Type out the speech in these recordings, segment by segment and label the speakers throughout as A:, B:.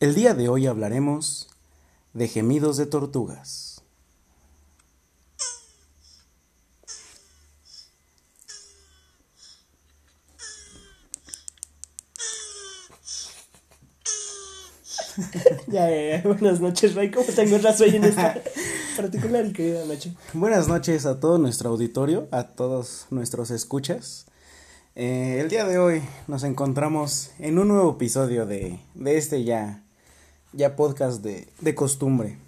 A: El día de hoy hablaremos de gemidos de tortugas.
B: Ya, ya, ya. Buenas noches, Ray. ¿Cómo te encuentras hoy en esta particular y querida noche?
A: Buenas noches a todo nuestro auditorio, a todos nuestros escuchas. Eh, el día de hoy nos encontramos en un nuevo episodio de, de este ya, ya podcast de, de costumbre.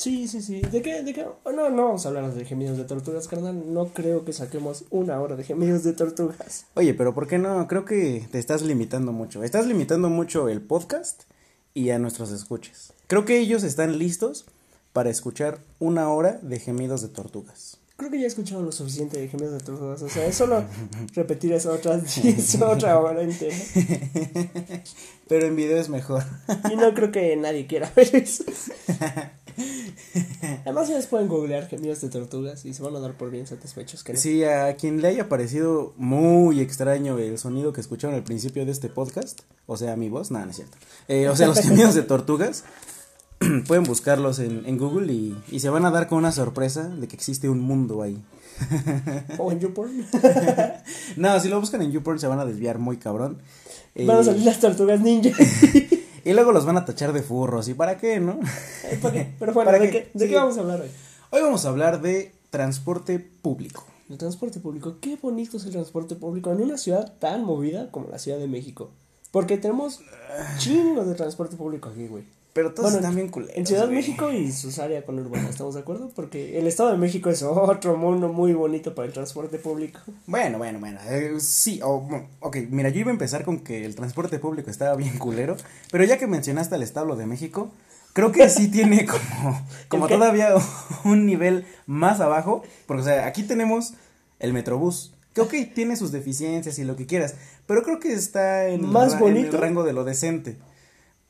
B: Sí, sí, sí. ¿De qué? ¿De qué? Oh, no, no vamos a hablar de gemidos de tortugas, carnal. No creo que saquemos una hora de gemidos de tortugas.
A: Oye, pero ¿por qué no? Creo que te estás limitando mucho. Estás limitando mucho el podcast y a nuestros escuchas. Creo que ellos están listos para escuchar una hora de gemidos de tortugas.
B: Creo que ya he escuchado lo suficiente de gemidos de tortugas. O sea, es solo repetir esa otra, esa otra hora entera.
A: Pero en video es mejor.
B: Y no creo que nadie quiera ver eso. Además, ustedes pueden googlear gemidos de tortugas y se van a dar por bien satisfechos. Que no.
A: Sí, a quien le haya parecido muy extraño el sonido que escucharon al principio de este podcast, o sea, mi voz, nada, no es cierto. Eh, o sea, los gemidos de tortugas, pueden buscarlos en, en Google y, y se van a dar con una sorpresa de que existe un mundo ahí.
B: O en YouPorn.
A: No, si lo buscan en YouPorn se van a desviar muy cabrón. Eh,
B: Van a salir las tortugas ninja.
A: y luego los van a tachar de furros. ¿Y para qué, no?
B: ¿Para qué? Pero bueno,
A: ¿Para
B: ¿de,
A: qué?
B: qué, ¿de
A: Sí.
B: qué vamos a hablar hoy?
A: Hoy vamos a hablar de transporte público.
B: El transporte público. Qué bonito es el transporte público en una ciudad tan movida como la Ciudad de México. Porque tenemos chingos de transporte público aquí, güey.
A: Pero todos
B: Bueno,
A: están bien culeros.
B: En Ciudad de. México y sus áreas conurbanas, ¿estamos de acuerdo? Porque el Estado de México es otro mundo muy bonito para el transporte público.
A: Bueno, bueno, bueno. eh, sí, o, bueno, ok, mira, yo iba a empezar con que el transporte público estaba bien culero. Pero ya que mencionaste al establo de México, creo que sí tiene como, como todavía un nivel más abajo. Porque, o sea, aquí tenemos el Metrobús. Que, ok, tiene sus deficiencias y lo que quieras. Pero creo que está en, el
B: Más
A: ra- en el
B: bonito.
A: rango de lo decente.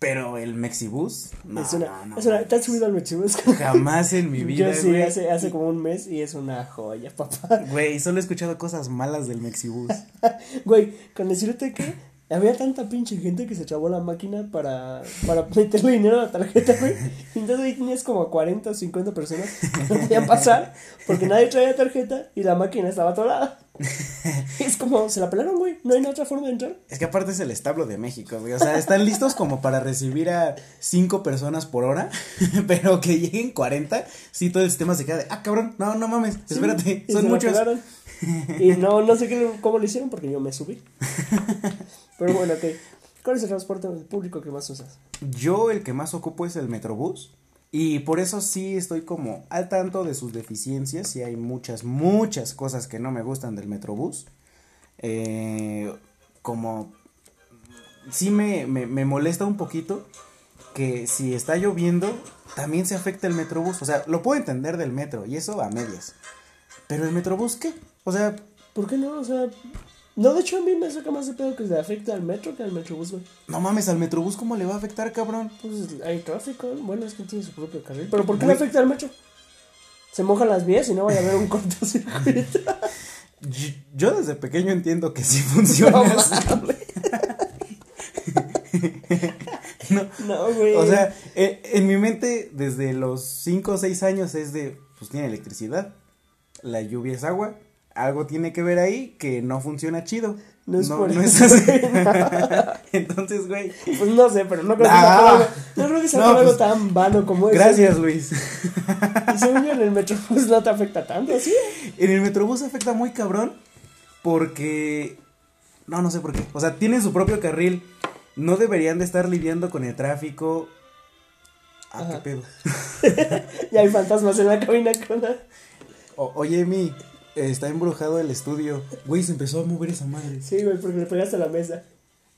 A: Pero el Mexibus, no,
B: es una,
A: no, no,
B: es una,
A: no.
B: ¿Te has subido al Mexibus?
A: Jamás en mi vida,
B: Yo sí,
A: güey.
B: hace, hace como un mes y es una joya, papá.
A: Güey, solo he escuchado cosas malas del Mexibus.
B: Güey, con decirte que había tanta pinche gente que se trabó la máquina para, para meterle dinero a la tarjeta, güey. Entonces ahí tenías como 40 o 50 personas que no podían pasar porque nadie traía tarjeta y la máquina estaba atorada. Es como, se la pelaron, güey. No hay otra forma de entrar.
A: Es que aparte es el establo de México, güey. O sea, están listos como para recibir a cinco personas por hora, pero que lleguen 40, sí, todo el sistema se queda de, ah, cabrón, no, no mames,
B: Sí,
A: espérate, son muchos.
B: Y no, no sé qué, cómo lo hicieron porque yo me subí. Pero bueno, ok. ¿Cuál es el transporte público que más usas?
A: Yo el que más ocupo es el Metrobús. Y por eso sí estoy como al tanto de sus deficiencias. Y hay muchas, muchas cosas que no me gustan del Metrobús. Eh, como sí me, me, me molesta un poquito que si está lloviendo también se afecta el Metrobús. O sea, lo puedo entender del metro y eso a medias. Pero el Metrobús, ¿qué? O sea,
B: ¿Por qué no? O sea, no, de hecho a mí me saca más de pedo que se afecta al metro que al metrobús, güey.
A: no mames, al Metrobús, ¿cómo le va a afectar, cabrón?
B: Pues hay tráfico, bueno, es que tiene su propio carril. Pero ¿por qué le afecta al metro? Se mojan las vías y no vaya a haber un cortocircuito.
A: Yo- Yo desde pequeño entiendo que sí funciona
B: No,
A: así. No,
B: No, güey.
A: O sea, eh, en mi mente, desde los 5 o 6 años es de, pues tiene electricidad, la lluvia es agua, algo tiene que ver ahí que no funciona chido.
B: No es por
A: no es
B: eso,
A: así. Entonces, güey,
B: Pues no sé, pero no creo que
A: Ah.
B: sea no creo que sea
A: No,
B: algo
A: pues,
B: tan vano como eso.
A: gracias, Luis.
B: Y según yo en el metro pues no te afecta tanto, ¿sí?
A: En el Metrobús afecta muy cabrón porque... No, no sé por qué. O sea, tienen su propio carril. No deberían de estar lidiando con el tráfico. Ah,
B: Ajá.
A: qué pedo.
B: Y hay fantasmas en la cabina con la...
A: O- oye, mi, está embrujado el estudio. Güey, se empezó a mover esa madre.
B: Sí, güey, porque le pegaste a la mesa.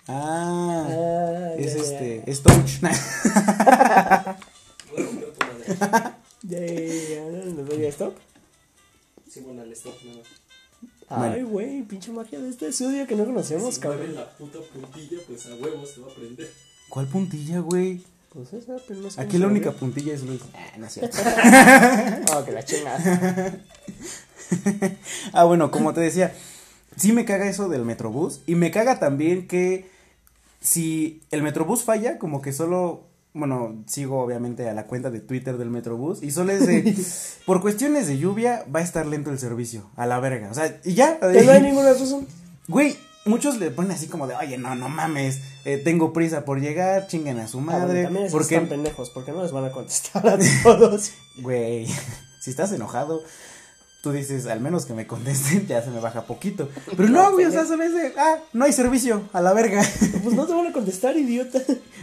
A: Ah,
B: Ah,
A: es
B: ya,
A: este, es touch.
B: Ya, ya, ya, ¿le doy a stop?
C: Sí, bueno, al stop, nada más.
B: Ay, güey, pinche magia de este estudio que no conocemos,
C: si
B: cabrón.
C: la puta puntilla, pues a huevos te va a prender.
A: ¿Cuál puntilla, güey?
B: Pues esa, pero no sé
A: Aquí
B: se
A: la única puntilla es Luis. Ah, no es cierto.
B: Oh, que la chingada.
A: ah, bueno, como te decía, sí me caga eso del Metrobús y me caga también que si el Metrobús falla, como que solo, bueno, sigo obviamente a la cuenta de Twitter del Metrobús y solo es de, por cuestiones de lluvia va a estar lento el servicio, a la verga, o sea, y ya.
B: Que no hay ninguna razón.
A: Güey, muchos le ponen así como de, oye, no, no mames, eh, tengo prisa por llegar, chinguen a su
B: Ah, bueno,
A: madre,
B: también
A: porque,
B: están pendejos, porque no les van a contestar a todos.
A: güey, si estás enojado, tú dices, al menos que me contesten, ya se me baja poquito, pero no, güey, o sea, sabes de, ah, no hay servicio, a la verga.
B: Pues no te van a contestar, idiota.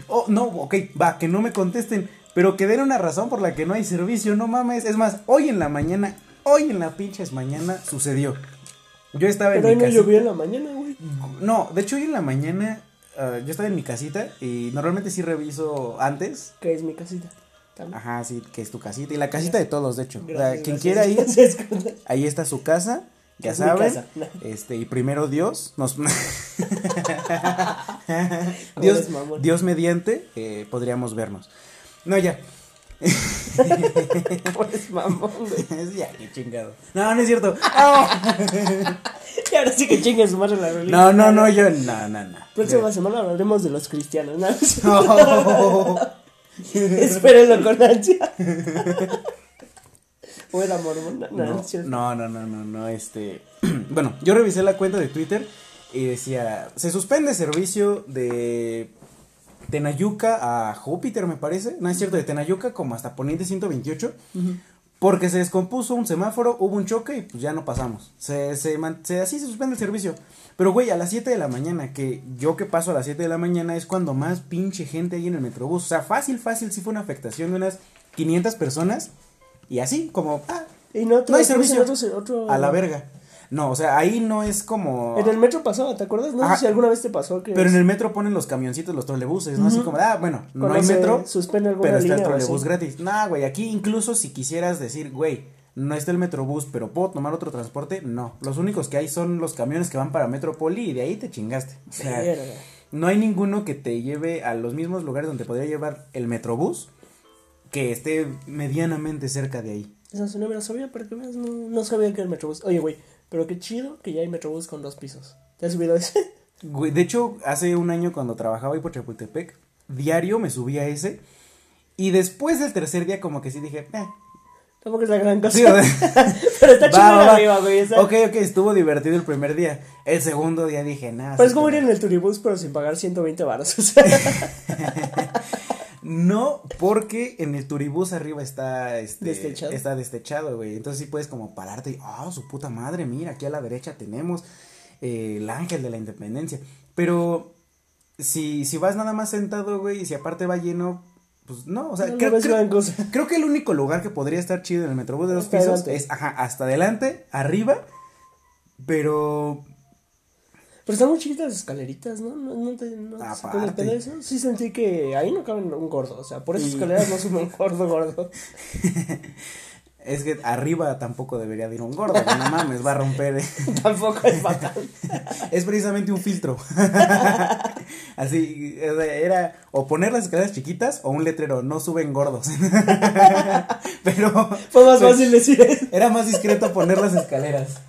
A: Oh, no, ok, va, que no me contesten, pero que den una razón por la que no hay servicio, no mames. Es más, hoy en la mañana, hoy en la pinches mañana sucedió. Yo estaba
B: Pero
A: en mi
B: no
A: casita.
B: llovió en la mañana, güey.
A: No, de hecho hoy en la mañana ah, yo estaba en mi casita y normalmente sí reviso antes.
B: Que es mi casita. También.
A: Ajá, sí, que es tu casita y la casita de todos, de hecho. O sea,
B: Gracias,
A: quien quiera ir, ahí está su casa. Ya
B: Es
A: saben, este, y primero Dios nos Dios. Dios mediante eh, podríamos vernos. No, ya.
B: Pues mamón, güey.
A: Ya, qué chingado. No, no es cierto.
B: Y ahora sí que chingue su madre la religión.
A: No, no, no, yo, no, no, no.
B: Próxima semana hablaremos de los cristianos. ¿no?
A: No.
B: Espérenlo con ansia. o era mormona. No,
A: No, no, no, no, este. Bueno, yo revisé la cuenta de Twitter y decía, se suspende servicio de Tenayuca a Júpiter, me parece. No es cierto, de Tenayuca como hasta Poniente 128. Porque se descompuso un semáforo, hubo un choque y pues ya no pasamos. Se, se, se- así se suspende el servicio. Pero güey, a las 7 de la mañana, que yo que paso a las 7 de la mañana es cuando más pinche gente hay en el Metrobús. O sea, fácil, fácil, sí fue una afectación de unas 500 personas. Y así, como, ah,
B: Y no,
A: No hay servicio.
B: otro- otro-
A: a la verga. No, o sea, ahí no es como...
B: En el metro pasaba, ¿te acuerdas? No
A: Ajá.
B: sé si alguna vez te pasó que.
A: Pero en el metro ponen los camioncitos, los trolebuses, ¿no? Así como, ah, bueno, no hay metro,
B: suspende alguna
A: pero está el
B: línea
A: trolebús gratis. Nah, güey, aquí incluso si quisieras decir, güey, no está el metrobús, pero puedo tomar otro transporte, no. Los únicos que hay son los camiones que van para Metropoli y de ahí te chingaste. O sea, no hay ninguno que te lleve a los mismos lugares donde podría llevar el metrobús que esté medianamente cerca de ahí.
B: Esa sí no me la sabía, pero que veas, no, no sabía que era el metrobús. Oye, güey, pero qué chido que ya hay metrobús con dos pisos. ¿Te has subido a ese?
A: Güey, de hecho, hace un año cuando trabajaba ahí por Chapultepec, diario me subía a ese. Y después del tercer día, como que sí dije, eh.
B: Tampoco es la gran cosa.
A: Sí, o sea,
B: pero está chido arriba, güey. está-
A: Ok, ok, estuvo divertido el primer día. El segundo día dije, nada.
B: Pero es como ir en el turibús, pero sin pagar 120 baros. O sea,
A: No, porque en el turibús arriba está este
B: Destechado.
A: está destechado, güey. Entonces sí puedes como pararte y, ah, su puta madre, mira, aquí a la derecha tenemos eh, el ángel de la independencia. Pero si, si vas nada más sentado, güey, y si aparte va lleno, pues no, o sea,
B: no
A: creo, creo- que el único lugar que podría estar chido en el Metrobús de dos
B: Hasta
A: pisos
B: adelante.
A: es, ajá, hasta adelante, arriba, pero
B: Pero están muy chiquitas las escaleritas, ¿no? No, no te no de
A: Aparte.
B: pedo eso. Sí sentí que ahí no caben un gordo. O sea, por esas
A: Y-
B: escaleras no sube un gordo, gordo.
A: es que arriba tampoco debería de ir un gordo, no mames, va a romper.
B: Tampoco es bacán.
A: Es precisamente un filtro. Así, era o poner las escaleras chiquitas o un letrero, no suben gordos. Pero
B: Fue más
A: pues,
B: fácil decir eso.
A: era más discreto poner las escaleras.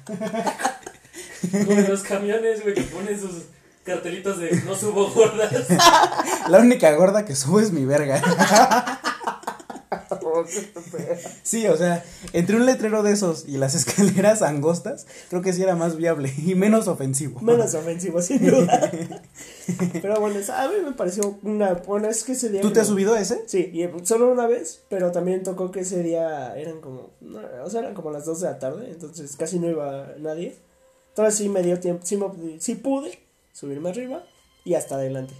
C: Como en los camiones, güey, que ponen sus cartelitos de no subo gordas.
A: La única gorda que subo es mi verga. Sí, o sea, entre un letrero de esos y las escaleras angostas, creo que sí era más viable y menos ofensivo.
B: Menos ofensivo, sin duda. Pero bueno, a mí me pareció una. Bueno, es que ese día.
A: ¿Tú te has subido a ese?
B: Sí, y solo una vez, pero también tocó que ese día eran como, no, o sea, eran como las 2 de la tarde, entonces casi no iba nadie. Entonces sí me dio tiempo, sí, me- sí pude subirme arriba y hasta adelante.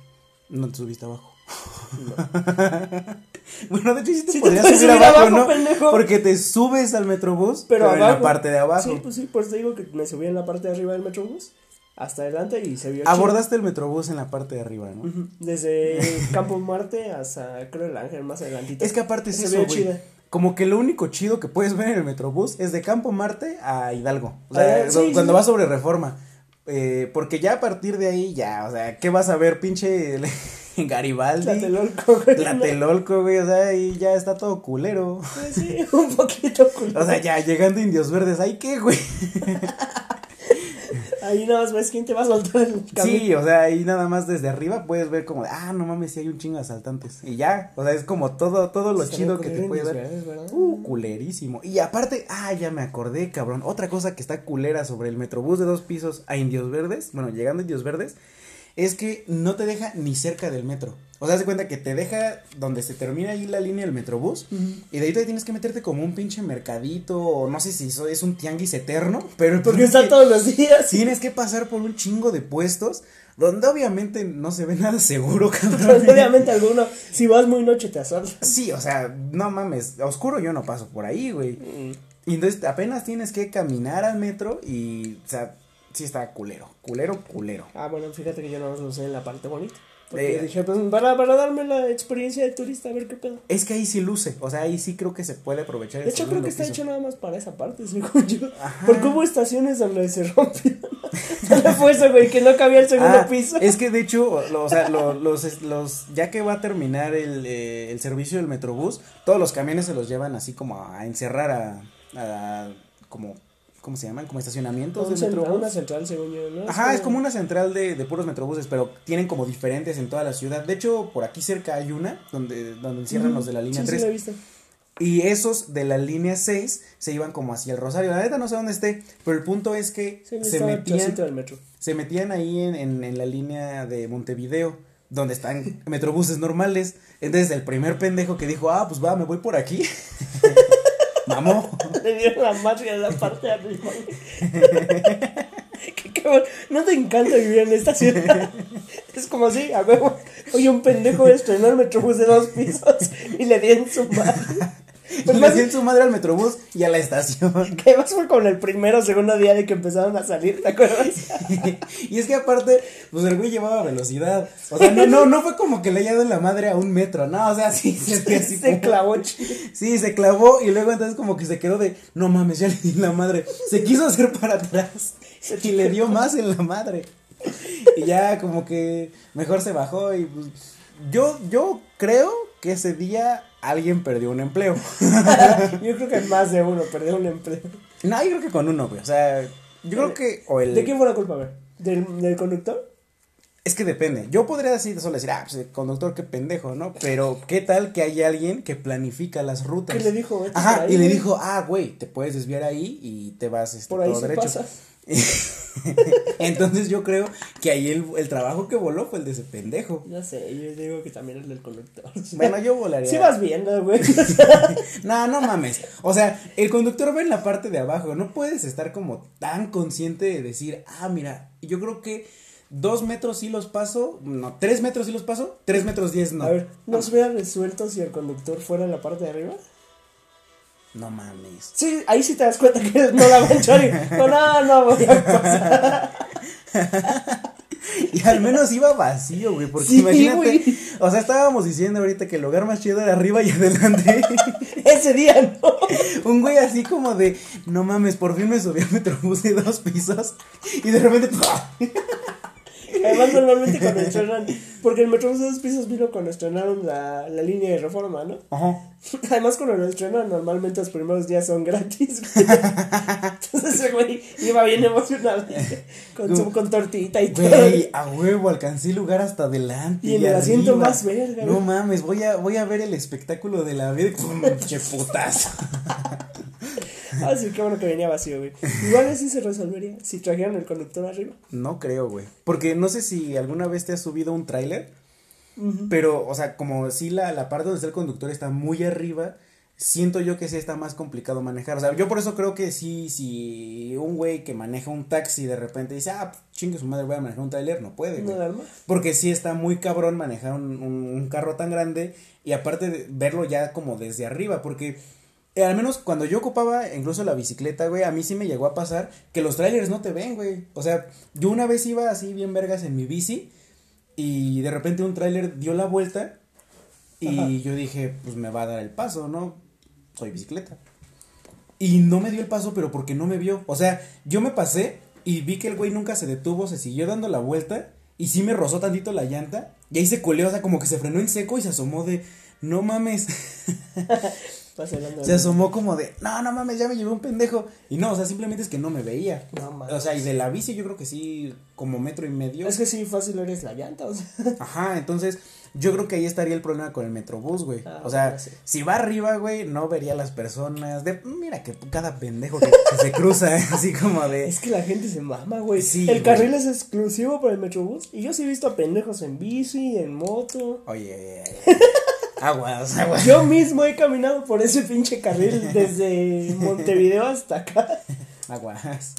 A: No te subiste abajo.
B: No.
A: Bueno, de hecho sí te
B: Sí
A: podrías subir
B: subir
A: abajo,
B: abajo,
A: ¿no?
B: pendejo.
A: Porque te subes al metrobús, pero,
B: Pero
A: en la parte de abajo.
B: Sí, pues sí, por eso te digo que me subí en la parte de arriba del metrobús hasta adelante y se vio chido.
A: Abordaste el metrobús en la parte de arriba, ¿no?
B: Desde Campo Marte hasta creo el Ángel más adelantito.
A: Es que aparte es
B: Se vio chida.
A: Como que lo único chido que puedes ver en el metrobús es de Campo Marte a Hidalgo. O sea,
B: Ah, sí,
A: cuando
B: sí.
A: vas sobre reforma. Eh, porque ya a partir de ahí, ya, o sea, ¿qué vas a ver, pinche Garibaldi?
B: Tlatelolco, güey.
A: Tlatelolco, güey, o sea, ahí ya está todo culero.
B: Pues sí, un poquito culero.
A: O sea, ya llegando Indios Verdes, ¿ay qué, güey?
B: Ahí nada más ves quién te va a soltar el camino.
A: Sí, o sea, ahí nada más desde arriba puedes ver como, ah, no mames, sí hay un chingo de asaltantes. Y ya, o sea, es como todo, todo lo chido que te
B: en
A: ver. Uh, culerísimo. Y aparte, ah, ya me acordé, cabrón. Otra cosa que está culera sobre el metrobús de dos pisos a Indios Verdes, bueno, llegando a Indios Verdes, es que no te deja ni cerca del metro. O sea, haz de cuenta que te deja donde se termina ahí la línea del metrobús. Y de ahí te tienes que meterte como un pinche mercadito, o no sé si eso es un tianguis eterno, pero
B: Porque está
A: que
B: todos los días.
A: Tienes que pasar por un chingo de puestos donde obviamente no se ve nada seguro, cabrón.
B: Obviamente alguno, si vas muy noche te asaltan.
A: Sí, o sea, no mames, a oscuro yo no paso por ahí, güey.
B: Mm.
A: Y entonces apenas tienes que caminar al metro y, o sea, sí está culero, culero, culero.
B: Ah, bueno, fíjate que yo no lo usé en la parte bonita. Porque
A: Eh.
B: dije, pues para, para darme la experiencia de turista, a ver qué pedo.
A: Es que ahí sí luce, o sea, ahí sí creo que se puede aprovechar.
B: De hecho, creo que está
A: piso.
B: hecho nada más para esa parte, según yo.
A: Ajá.
B: Porque hubo estaciones donde se rompió. ¿Dónde fue eso, güey? Que no cabía el segundo
A: Ah,
B: piso.
A: Es que de hecho, lo- o sea, lo- los, ya que va a terminar el, eh, el servicio del Metrobús, todos los camiones se los llevan así como a encerrar a, a como, ¿cómo se llaman? Como estacionamientos
B: Un
A: del
B: central-
A: Metrobús.
B: una central, según yo, ¿no?
A: Ajá, es como una central de, de puros metrobuses, pero tienen como diferentes en toda la ciudad. De hecho, por aquí cerca hay una donde, donde encierran los de la línea
B: sí,
A: 3.
B: Sí, lo he visto.
A: Y esos de la línea 6 se iban como hacia el Rosario. La neta no sé dónde esté, pero el punto es que
B: Sí,
A: se, metían,
B: del metro.
A: se metían ahí en, en, en la línea de Montevideo, donde están metrobuses normales. Entonces el primer pendejo que dijo, ah, pues va, me voy por aquí. Mamó.
B: Le dieron la madre a la parte de arriba. Qué cabrón. No te encanta vivir en esta ciudad. Es como así, a huevo. Oye, un pendejo estrenó el metrobús de dos pisos y le dieron su madre.
A: Y
B: Pues
A: le hacían su madre al metrobús y a la estación.
B: que más fue con el primero o segundo día de que empezaron a salir, ¿te acuerdas?
A: y es que aparte, pues el güey llevaba velocidad. O sea, no, no, no fue como que le haya dado la madre a un metro, no, o sea, sí, se, fue así
B: Se clavó.
A: Sí, se clavó y luego entonces como que se quedó de, no mames, ya le di la madre. Se quiso hacer para atrás y le dio más en la madre. Y ya como que mejor se bajó y pues, yo, yo creo que ese día alguien perdió un empleo.
B: Yo creo que más de uno perdió un empleo.
A: No, yo creo que con uno, güey. O sea, yo creo que, o el...
B: ¿De quién fue la culpa, ver? ¿Del, del conductor?
A: Es que depende. Yo podría decir, solo decir, ah, pues el conductor, qué pendejo, ¿no? Pero, ¿qué tal que hay alguien que planifica las rutas?
B: ¿Qué le dijo?
A: Ajá, y le
B: güey.
A: dijo, ah, güey, te puedes desviar ahí y te vas este,
B: Por ahí
A: todo derecho.
B: pasa.
A: Entonces yo creo que ahí el, el trabajo que voló fue el de ese pendejo.
B: No sé, yo digo que también el del conductor.
A: Bueno, yo volaría.
B: Sí vas viendo, güey.
A: No, no mames. O sea, el conductor va en la parte de abajo. No puedes estar como tan consciente de decir, ah, mira, yo creo que dos metros sí los paso. No, tres metros sí los paso. Tres metros diez no.
B: A ver, ¿no se hubiera resuelto si el conductor fuera en la parte de arriba?
A: No mames.
B: Sí, ahí sí te das cuenta que no la va a echar y no, no, no voy a pasar.
A: Y al menos iba vacío, güey. Porque
B: Sí,
A: imagínate.
B: güey.
A: O sea, estábamos diciendo ahorita que el lugar más chido era arriba y adelante.
B: Ese día no.
A: Un güey así como de, no mames, por fin me subí a Metrobús de dos pisos. Y de repente, ¡pua!
B: Además, normalmente cuando estrenan, porque el Metrobús de dos pisos vino cuando estrenaron la, la línea de reforma, ¿no?
A: Ajá.
B: Además, cuando lo estrenan, normalmente los primeros días son gratis. güey. Entonces, ese güey iba bien emocionado con, su, con tortita y todo.
A: Güey, a huevo, alcancé lugar hasta adelante.
B: Y en el asiento más verga,
A: No
B: güey.
A: mames, voy a, voy a ver el espectáculo de la ¡pum! Che putazo.
B: Ah, sí, qué bueno que venía vacío, güey. Igual así se resolvería si trajeran el conductor arriba.
A: No creo, güey. Porque no sé si alguna vez te has subido un tráiler. Pero, o sea, como si la, la parte donde está el conductor está muy arriba, siento yo que sí está más complicado manejar. O sea, yo por eso creo que sí, si un güey que maneja un taxi de repente dice, ah, pues, chingue su madre, voy a manejar un tráiler, no puede, güey. Porque sí está muy cabrón manejar un, un- un carro tan grande y aparte de verlo ya como desde arriba, porque eh, al menos cuando yo ocupaba incluso la bicicleta, güey, a mí sí me llegó a pasar que los trailers no te ven, güey. O sea, yo una vez iba así bien vergas en mi bici y de repente un trailer dio la vuelta y
B: Ajá.
A: yo dije, pues me va a dar el paso, ¿no? Soy bicicleta. Y no me dio el paso, pero porque no me vio. O sea, yo me pasé y vi que el güey nunca se detuvo, se siguió dando la vuelta y sí me rozó tantito la llanta. Y ahí se coleó, o sea, como que se frenó en seco y se asomó de, no mames. Se asomó como de, no, no mames, ya me llevé un pendejo. Y no, o sea, simplemente es que no me veía.
B: No mames.
A: O sea, y de la bici yo creo que sí, como metro y medio.
B: Es que sí, fácil eres la llanta, o sea.
A: Ajá, entonces yo creo que ahí estaría el problema con el metrobús, güey.
B: Ah,
A: o sea,
B: sí.
A: si va arriba, güey, no vería a las personas. De, mira que cada pendejo que, que se cruza, así como de.
B: Es que la gente se mama, güey.
A: Sí,
B: el
A: güey.
B: carril es exclusivo para el Metrobús. Y yo sí he visto a pendejos en bici, en moto.
A: Oye, aguas, aguas.
B: Yo mismo he caminado por ese pinche carril desde Montevideo hasta acá.
A: Aguas.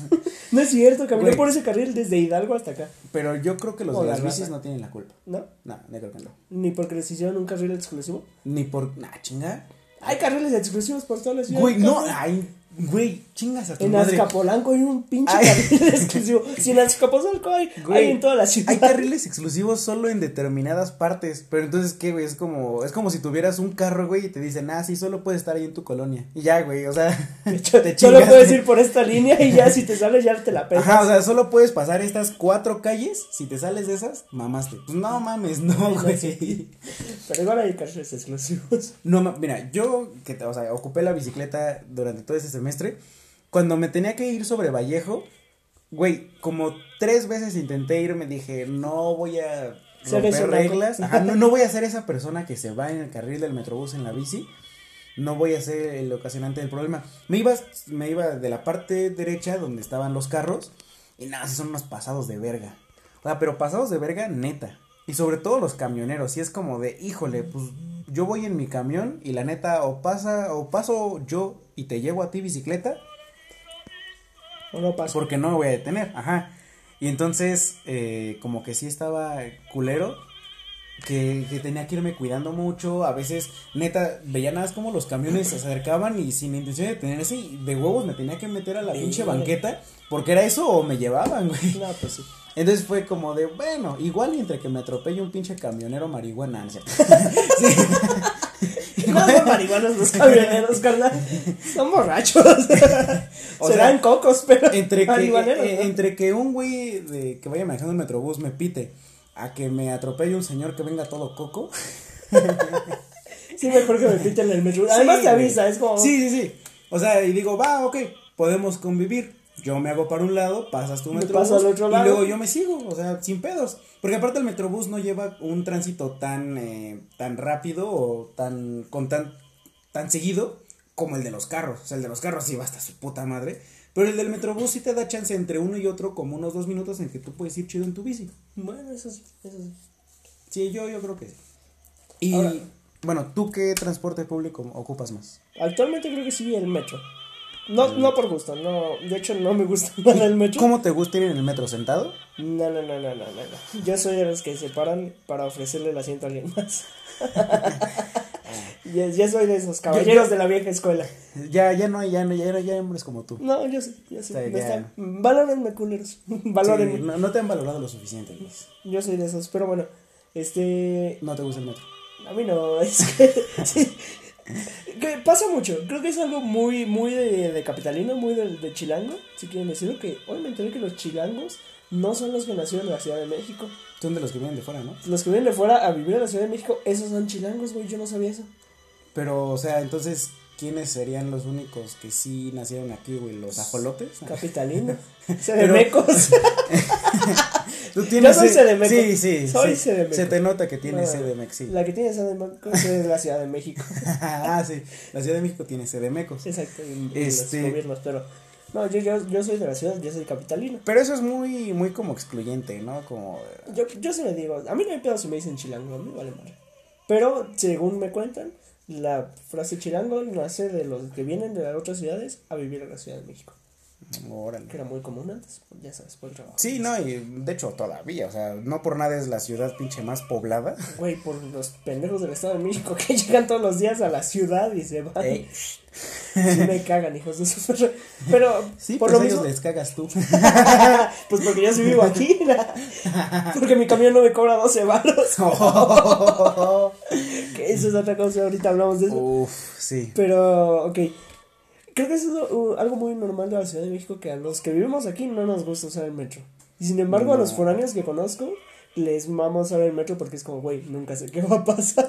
B: No es cierto, caminé
A: Güey.
B: por ese carril desde Hidalgo hasta acá.
A: Pero yo creo que los
B: O
A: de
B: la
A: las bicis
B: raza.
A: no tienen la culpa.
B: ¿No?
A: No, yo creo que no.
B: Ni porque les hicieron un carril exclusivo.
A: Ni por. Nah, chinga.
B: Hay carriles exclusivos por toda la ciudad.
A: Güey, no, ay, güey, chingas a tu
B: En
A: madre.
B: Azcapolanco hay un pinche
A: Ay.
B: carril exclusivo. Si en Azcapotzalco hay,
A: Güey,
B: hay en toda la ciudad.
A: Hay carriles exclusivos solo en determinadas partes. Pero entonces, ¿qué, güey? Es como, es como si tuvieras un carro, güey, y te dicen, ah, sí, solo puedes estar ahí en tu colonia. Y ya, güey, o sea,
B: hecho,
A: te
B: Solo puedes ir por esta línea y ya si te sales ya te la pegas.
A: Ajá, o sea, solo puedes pasar estas cuatro calles. Si te sales de esas, mamaste. Pues no mames, no,
B: No,
A: güey.
B: sí. Pero igual hay carriles exclusivos.
A: No, mira, yo, que, o sea, ocupé la bicicleta durante todo ese semestre. Cuando me tenía que ir sobre Vallejo, güey, como tres veces intenté ir, me dije, no voy a romper reglas. Ajá, no, no voy a ser esa persona que se va en el carril del metrobús en la bici. No voy a ser el ocasionante del problema. Me iba, me iba de la parte derecha donde estaban los carros. Y nada, son unos pasados de verga. O sea, pero pasados de verga neta. Y sobre todo los camioneros. Y es como de, híjole, pues yo voy en mi camión y la neta o pasa, o paso yo y te llevo a ti bicicleta.
B: O no pasa.
A: Porque no me voy a detener, ajá. Y entonces, eh, como que sí estaba culero. Que, que tenía que irme cuidando mucho. A veces, neta, veía nada más como los camiones se acercaban y sin intención de detenerse. Y de huevos me tenía que meter a la pinche banqueta. Porque era eso o me llevaban, güey.
B: No, pues sí.
A: Entonces fue como de, bueno, igual entre que me atropelle un pinche camionero marihuana. ¿no es cierto? sí.
B: No son marihuanos los camioneros, carnal. Son borrachos.
A: O
B: Serán
A: sea,
B: cocos, pero
A: entre que, eh, entre que un güey de, que vaya manejando el metrobús me pite a que me atropelle un señor que venga todo coco.
B: Sí, mejor que me piten en el metro. Además
A: Sí,
B: te avisa, es como.
A: Sí, sí, sí. O sea, y digo, va, ok, podemos convivir. Yo me hago para un lado, pasas tu
B: Me
A: metrobús
B: paso al otro
A: y luego yo me sigo, o sea, sin pedos. Porque aparte el metrobús no lleva un tránsito tan eh, tan rápido o tan con tan tan seguido como el de los carros. O sea, el de los carros sí va hasta su puta madre. Pero el del metrobús sí te da chance entre uno y otro como unos dos minutos en que tú puedes ir chido en tu bici.
B: Bueno, eso sí, eso sí.
A: Sí, yo, yo creo que sí. Y
B: Ahora-
A: bueno, ¿tú qué transporte público ocupas más?
B: Actualmente creo que sí el metro. No, no por gusto, no. De hecho, no me gusta nada el metro.
A: ¿Cómo te gusta ir en el metro sentado?
B: No, no, no, no, no, no. Yo soy de los que se paran para ofrecerle el asiento a alguien más. ya, ya soy de esos caballeros de la vieja escuela.
A: Ya, ya no hay, ya no, ya no ya hay hombres como tú.
B: No, yo sí, yo sí.
A: O sea,
B: me están- Valórenme, culeros. Valórenme.
A: Sí, no, no te han valorado lo suficiente, Luis.
B: Yo soy de esos, pero bueno, este.
A: No te gusta el metro.
B: A mí no, es que. sí. Que pasa mucho, creo que es algo muy, muy de, de capitalino, muy de, de chilango, si quieren decirlo, que hoy me enteré que los chilangos no son los que nacieron en la Ciudad de México.
A: Son de los que vienen de fuera, ¿no?
B: Los que vienen de fuera a vivir en la Ciudad de México, esos son chilangos, güey, yo no sabía eso.
A: Pero, o sea, entonces, ¿quiénes serían los únicos que sí nacieron aquí, güey? ¿Los ajolotes?
B: Capitalino.
A: Pero-
B: Sedemecos.
A: ¿Tú tienes
B: soy
A: se-
B: sedemeco.
A: Sí, sí.
B: Soy
A: sí.
B: sedemeco.
A: Se te nota que tienes
B: No,
A: Sedemex, sí.
B: La que tiene Sedemecos es la Ciudad de México.
A: ah, sí. La Ciudad de México tiene Sedemecos.
B: Exacto, y, y
A: Este-
B: los gobiernos, pero. No, yo, yo, yo soy de la ciudad, yo soy capitalino.
A: Pero eso es muy, muy como excluyente, ¿no? Como...
B: Yo, yo se me digo, a mí no hay pedo si me dicen chilango, a mí vale madre. Pero, según me cuentan, la frase chilango nace de los que vienen de las otras ciudades a vivir en la Ciudad de México.
A: Órale.
B: Que era muy común antes, pues, ya sabes, por el trabajo.
A: Sí, no, y de hecho todavía, o sea, no por nada es la ciudad pinche más poblada.
B: Güey, por los pendejos del Estado de México que llegan todos los días a la ciudad y se van.
A: Ey,
B: Sí me cagan, hijos de su. Pero,
A: sí,
B: por
A: pues
B: lo mismo.
A: les cagas tú.
B: pues porque yo sí vivo aquí. porque mi camión no me cobra 12 baros. que eso es otra cosa, ahorita hablamos de eso.
A: Uf, sí.
B: Pero, ok. Creo que eso es algo muy normal de la Ciudad de México que a los que vivimos aquí no nos gusta usar el metro. Y sin embargo, a los foráneos que conozco, les vamos a ver el metro porque es como, güey, nunca sé qué va a pasar.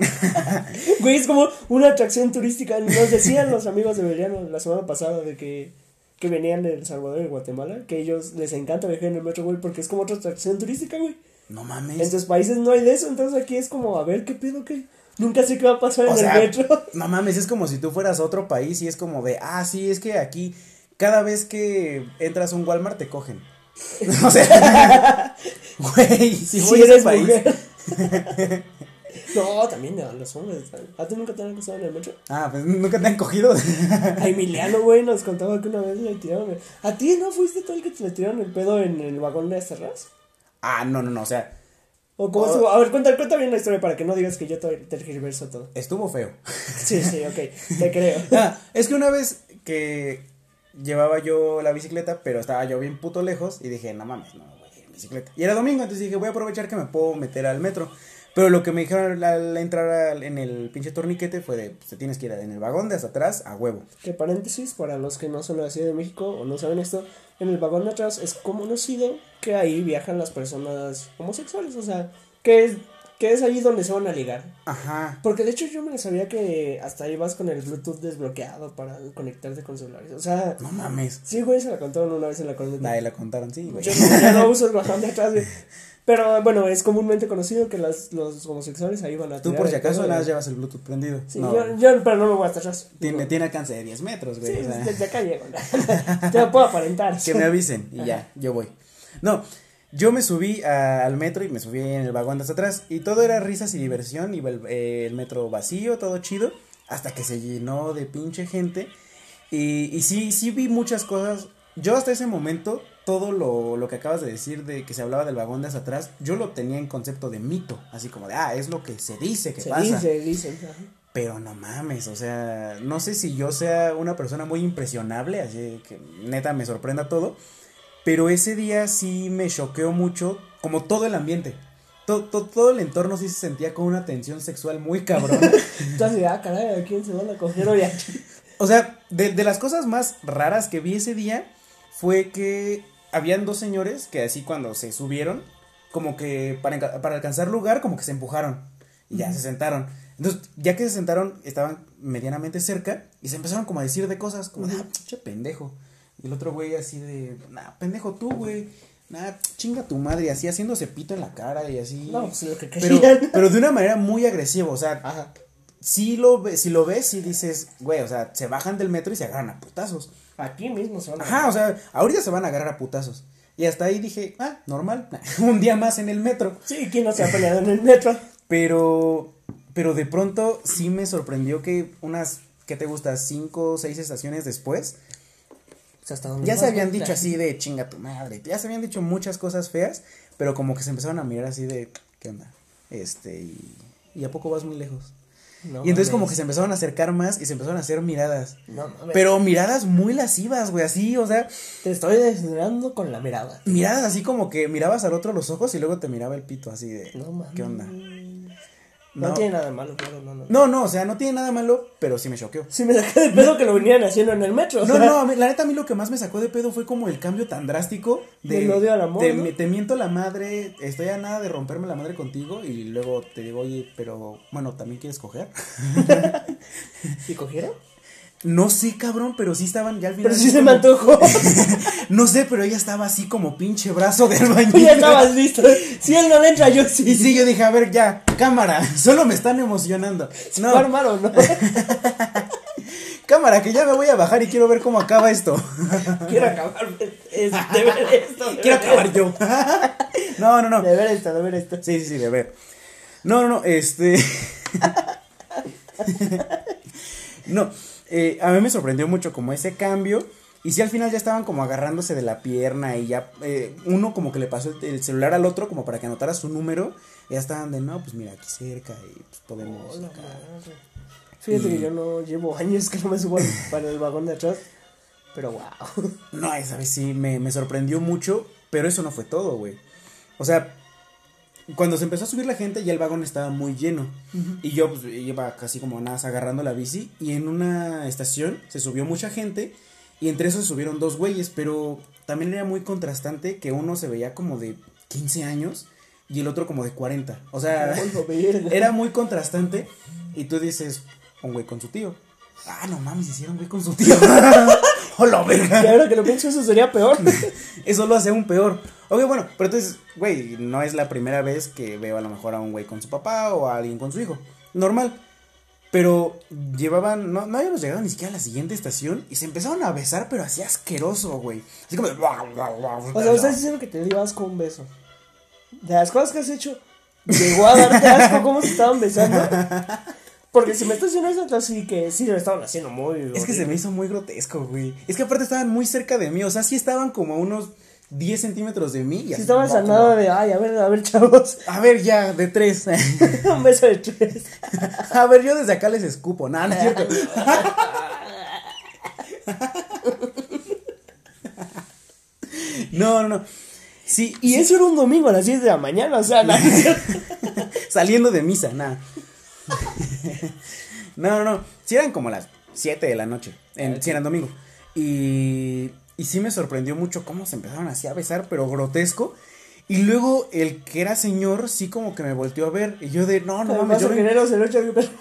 B: güey, es como una atracción turística. Nos decían los amigos de Veriano la semana pasada de que, que venían de El Salvador y Guatemala, que ellos les encanta viajar en el metro, güey, porque es como otra atracción turística, güey.
A: No mames.
B: En tus países no hay de eso, entonces aquí es como, a ver qué pedo, qué. Nunca sé qué va a pasar
A: O
B: en
A: sea,
B: el metro.
A: No mames, es como si tú fueras a otro país y es como de, ah, sí, es que aquí cada vez que entras a un Walmart te cogen. o sea, güey, si
B: Si
A: voy a ese
B: eres
A: país.
B: no, también los hombres. ¿A ti nunca te han acostado en el metro?
A: Ah, pues nunca te han cogido.
B: A Emiliano, güey, nos contaba que una vez le tiraron. ¿A ti no fuiste tú el que te le tiraron el pedo en el vagón de Cerras?
A: ah, no, no, no, o sea,
B: ¿O cómo estuvo? A ver, cuenta, cuenta bien la historia para que no digas que yo te tergiverso todo.
A: estuvo feo.
B: Sí, sí, ok, te creo.
A: Ah, es que una vez que llevaba yo la bicicleta, pero estaba yo bien puto lejos y dije, no mames, no voy a ir en bicicleta. Y era domingo, entonces dije, voy a aprovechar que me puedo meter al metro. Pero lo que me dijeron al, entrar en el pinche torniquete fue de, pues te tienes que ir en el vagón de hasta atrás a huevo.
B: Que paréntesis, para los que no son de la Ciudad de México o no saben esto, en el vagón de atrás es conocido que ahí viajan las personas homosexuales, o sea, que es, que es allí donde se van a ligar.
A: Ajá.
B: Porque de hecho yo me sabía que hasta ahí vas con el Bluetooth desbloqueado para conectarte con celulares. O sea,
A: No mames.
B: sí, güey, se la contaron una vez en la corneta.
A: Nadie la contaron, sí, güey.
B: Yo no, ya no uso el bajón de atrás, güey. Pero bueno, es comúnmente conocido que las, los homosexuales ahí van a
A: Tú por si acaso más llevas el Bluetooth prendido.
B: Sí,
A: no,
B: yo, yo, pero no me voy hasta atrás.
A: tiene, alcance de 10 metros, güey.
B: Sí,
A: o sea,
B: desde acá llego. Te lo puedo aparentar.
A: que me avisen y ya, yo voy. No, yo me subí a- al metro y me subí en el vagón de hasta atrás y todo era risas y diversión, iba el, eh, el metro vacío, todo chido, hasta que se llenó de pinche gente y, y sí, sí vi muchas cosas. Yo hasta ese momento, todo lo, lo que acabas de decir de que se hablaba del vagón de hasta atrás, yo lo tenía en concepto de mito, así como de, ah, es lo que se dice que
B: Se
A: pasa.
B: dice, dicen. ajá.
A: Pero no mames, o sea, no sé si yo sea una persona muy impresionable, así que neta me sorprenda todo, pero ese día sí me choqueó mucho, como todo el ambiente. Todo, todo, todo el entorno sí se sentía con una tensión sexual muy cabrona.
B: Entonces, ah, caray, ¿a quién se van a coger hoy aquí?
A: o sea, de, de las cosas más raras que vi ese día fue que habían dos señores que así cuando se subieron, como que para, para alcanzar lugar, como que se empujaron y ya se sentaron. Entonces, ya que se sentaron, estaban medianamente cerca y se empezaron como a decir de cosas, como, ah, pinche pendejo. Y el otro güey así de, nah, pendejo tú, güey. Nah, chinga tu madre, así haciéndose pito en la cara y así.
B: No, pues lo que
A: pero, pero de una manera muy agresiva, o sea,
B: Ajá.
A: Si lo, si lo ves y dices, güey, o sea, se bajan del metro y se agarran a putazos.
B: Aquí mismo son.
A: Ajá, o sea, ahorita se van a agarrar a putazos. Y hasta ahí dije, ah, normal, un día más en el metro.
B: Sí, ¿quién no se ha peleado en el metro?
A: Pero, pero de pronto sí me sorprendió que unas, ¿qué te gusta? Cinco o seis estaciones después,
B: O sea, hasta donde
A: ya se habían dicho así de chinga tu madre. Ya se habían dicho muchas cosas feas, pero como que se empezaron a mirar así de, ¿qué onda? Este, y, y a poco vas muy lejos.
B: No
A: y entonces como que se empezaron a acercar más y se empezaron a hacer miradas.
B: No.
A: Pero miradas muy lascivas, güey, así, o sea,
B: Te estoy desnudando con la mirada.
A: miradas así como que mirabas al otro los ojos y luego te miraba el pito así de,
B: No mames.
A: ¿qué onda?
B: No,
A: No.
B: tiene nada de malo, claro, no, no.
A: No, no, o sea, no tiene nada malo, pero sí me choqueó.
B: Sí me saqué de pedo que lo venían haciendo en el metro. o
A: No,
B: sea,
A: no, la neta a mí lo que más me sacó de pedo fue como el cambio tan drástico de
B: Del odio al amor,
A: me- te miento la madre, estoy a nada de romperme la madre contigo y luego te digo, oye, pero bueno, ¿también quieres coger?
B: ¿Y cogieron?
A: No sé, cabrón, pero sí estaban ya al final.
B: Pero sí se me antojó.
A: No sé, pero ella estaba así como pinche brazo de albañil.
B: Ya estabas listo. Si él no le entra, yo sí.
A: Y sí, yo dije, a ver, ya, cámara, solo me están emocionando.
B: ¿Va a
A: No,
B: armar o no?
A: cámara, que ya me voy a bajar y quiero ver cómo acaba esto.
B: Quiero acabar de ver esto. de
A: Quiero
B: ver
A: acabar yo. No, no, no.
B: De ver esto, de ver esto.
A: Sí, sí, sí, de ver. No, no, no, este. no, eh, a mí me sorprendió mucho como ese cambio. Y si al final ya estaban como agarrándose de la pierna y ya eh, uno como que le pasó el, el celular al otro como para que anotara su número. Y ya estaban de, no, pues mira, aquí cerca y pues podemos...
B: Hola,
A: acá".
B: madre. Fíjate
A: Y-
B: que yo no llevo años que no me subo para el vagón de atrás. Pero wow.
A: No, esa vez sí me, me sorprendió mucho, pero eso no fue todo, güey. O sea, cuando se empezó a subir la gente ya el vagón estaba muy lleno. Y yo pues iba casi como nada agarrando la bici y en una estación se subió mucha gente y entre esos subieron dos güeyes, pero también era muy contrastante que uno se veía como de 15 años y el otro como de 40. O sea, era muy contrastante y tú dices, un güey con su tío. Ah, no mames, hicieron güey con su tío. ¡Hola, verga!
B: ahora que lo pienso, eso sería peor.
A: Eso lo hace aún peor. Ok, bueno, pero entonces, güey, no es la primera vez que veo a lo mejor a un güey con su papá o a alguien con su hijo. Normal. Pero llevaban, no, no habíamos llegado ni siquiera a la siguiente estación y se empezaron a besar, pero así asqueroso, güey. Así como de...
B: O sea, estás diciendo que te dio asco un beso. De las cosas que has hecho, llegó a darte asco cómo se estaban besando. Porque si me estás diciendo eso, entonces sí que sí lo estaban haciendo muy.
A: Es que se me hizo muy grotesco, güey. Es que aparte estaban muy cerca de mí, o sea, sí estaban como a unos 10 centímetros de mí. Y
B: Si
A: así,
B: estabas de, ay, a ver, a ver, chavos.
A: A ver, ya, de tres.
B: un beso de tres.
A: a ver, yo desde acá les escupo. Nada, no es cierto. no, no, no. Sí,
B: Y
A: y es
B: eso era un domingo a las 10 de la mañana, o sea, nada.
A: saliendo de misa, nada. no, no, no. Sí eran como las 7 de la noche. En, sí eran domingo. Y, y sí me sorprendió mucho cómo se empezaron así a besar, pero grotesco. Y luego el que era señor, sí como que me volteó a ver. Y yo de, no, no mames, yo vengo,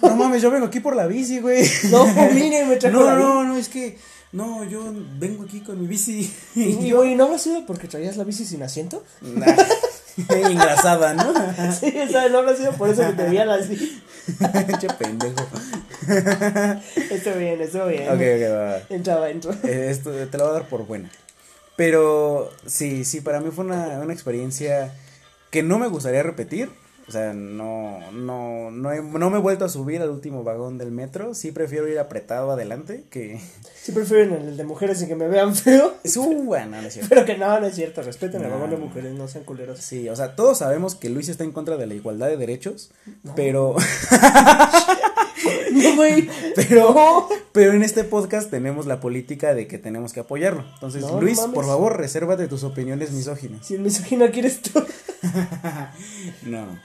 A: no mames, yo vengo aquí por la bici, güey.
B: No, mire, me trajo
A: No,
B: la
A: no, no, es que, no, yo vengo aquí con mi bici.
B: Y, y, oye, ¿no habrá sido porque traías la bici sin asiento?
A: Nah, engrasada, ¿no?
B: Sí, o sea, no habrá sido por eso que te veían así.
A: che pendejo.
B: Estuvo bien, estuvo bien.
A: Ok, ok, va, va.
B: Entraba, entró.
A: Eh, Esto te lo voy a dar por buena. Pero sí, sí, para mí fue una, una experiencia que no me gustaría repetir. O sea, no, no, no, he- no me he vuelto a subir al último vagón del metro. Sí prefiero ir apretado adelante que...
B: Sí prefieren el de mujeres y que me vean feo.
A: Es un bueno, no es cierto.
B: Pero que no, no es cierto. Respeten el
A: No.
B: vagón de mujeres, no sean culeros.
A: Sí, o sea, todos sabemos que Luis está en contra de la igualdad de derechos, pero,
B: No, güey.
A: pero, pero en este podcast tenemos la política de que tenemos que apoyarlo. Entonces,
B: No,
A: Luis, por favor, resérvate tus opiniones misóginas.
B: Si el misógino quieres tú.
A: No.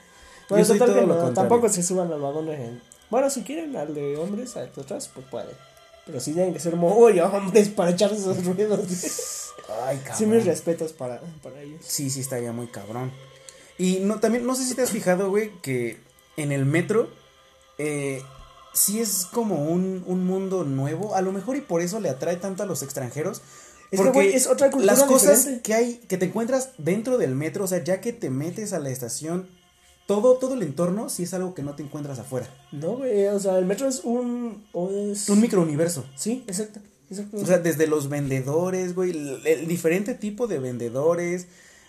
B: Total que no, tampoco se suban al vagón en... Bueno, si quieren al de hombres, al de atrás, pues puede. Pero sí tienen que ser muy hombres para echar esos ruidos.
A: Ay, cabrón.
B: Sí, mis respetos para, para ellos.
A: Sí, sí, estaría muy cabrón. Y no, también, no sé si te has fijado, güey, que en el metro, eh, sí es como un, un mundo nuevo. A lo mejor y por eso le atrae tanto a los extranjeros.
B: Es que, güey, es otra cultura
A: Las cosas
B: diferente.
A: que hay, que te encuentras dentro del metro, o sea, ya que te metes a la estación, todo, todo el entorno sí es algo que no te encuentras afuera.
B: No, güey, o sea, el metro es un... es...
A: Un microuniverso.
B: Sí, exacto. exacto.
A: O sea, desde los vendedores, güey, el, el diferente tipo de vendedores,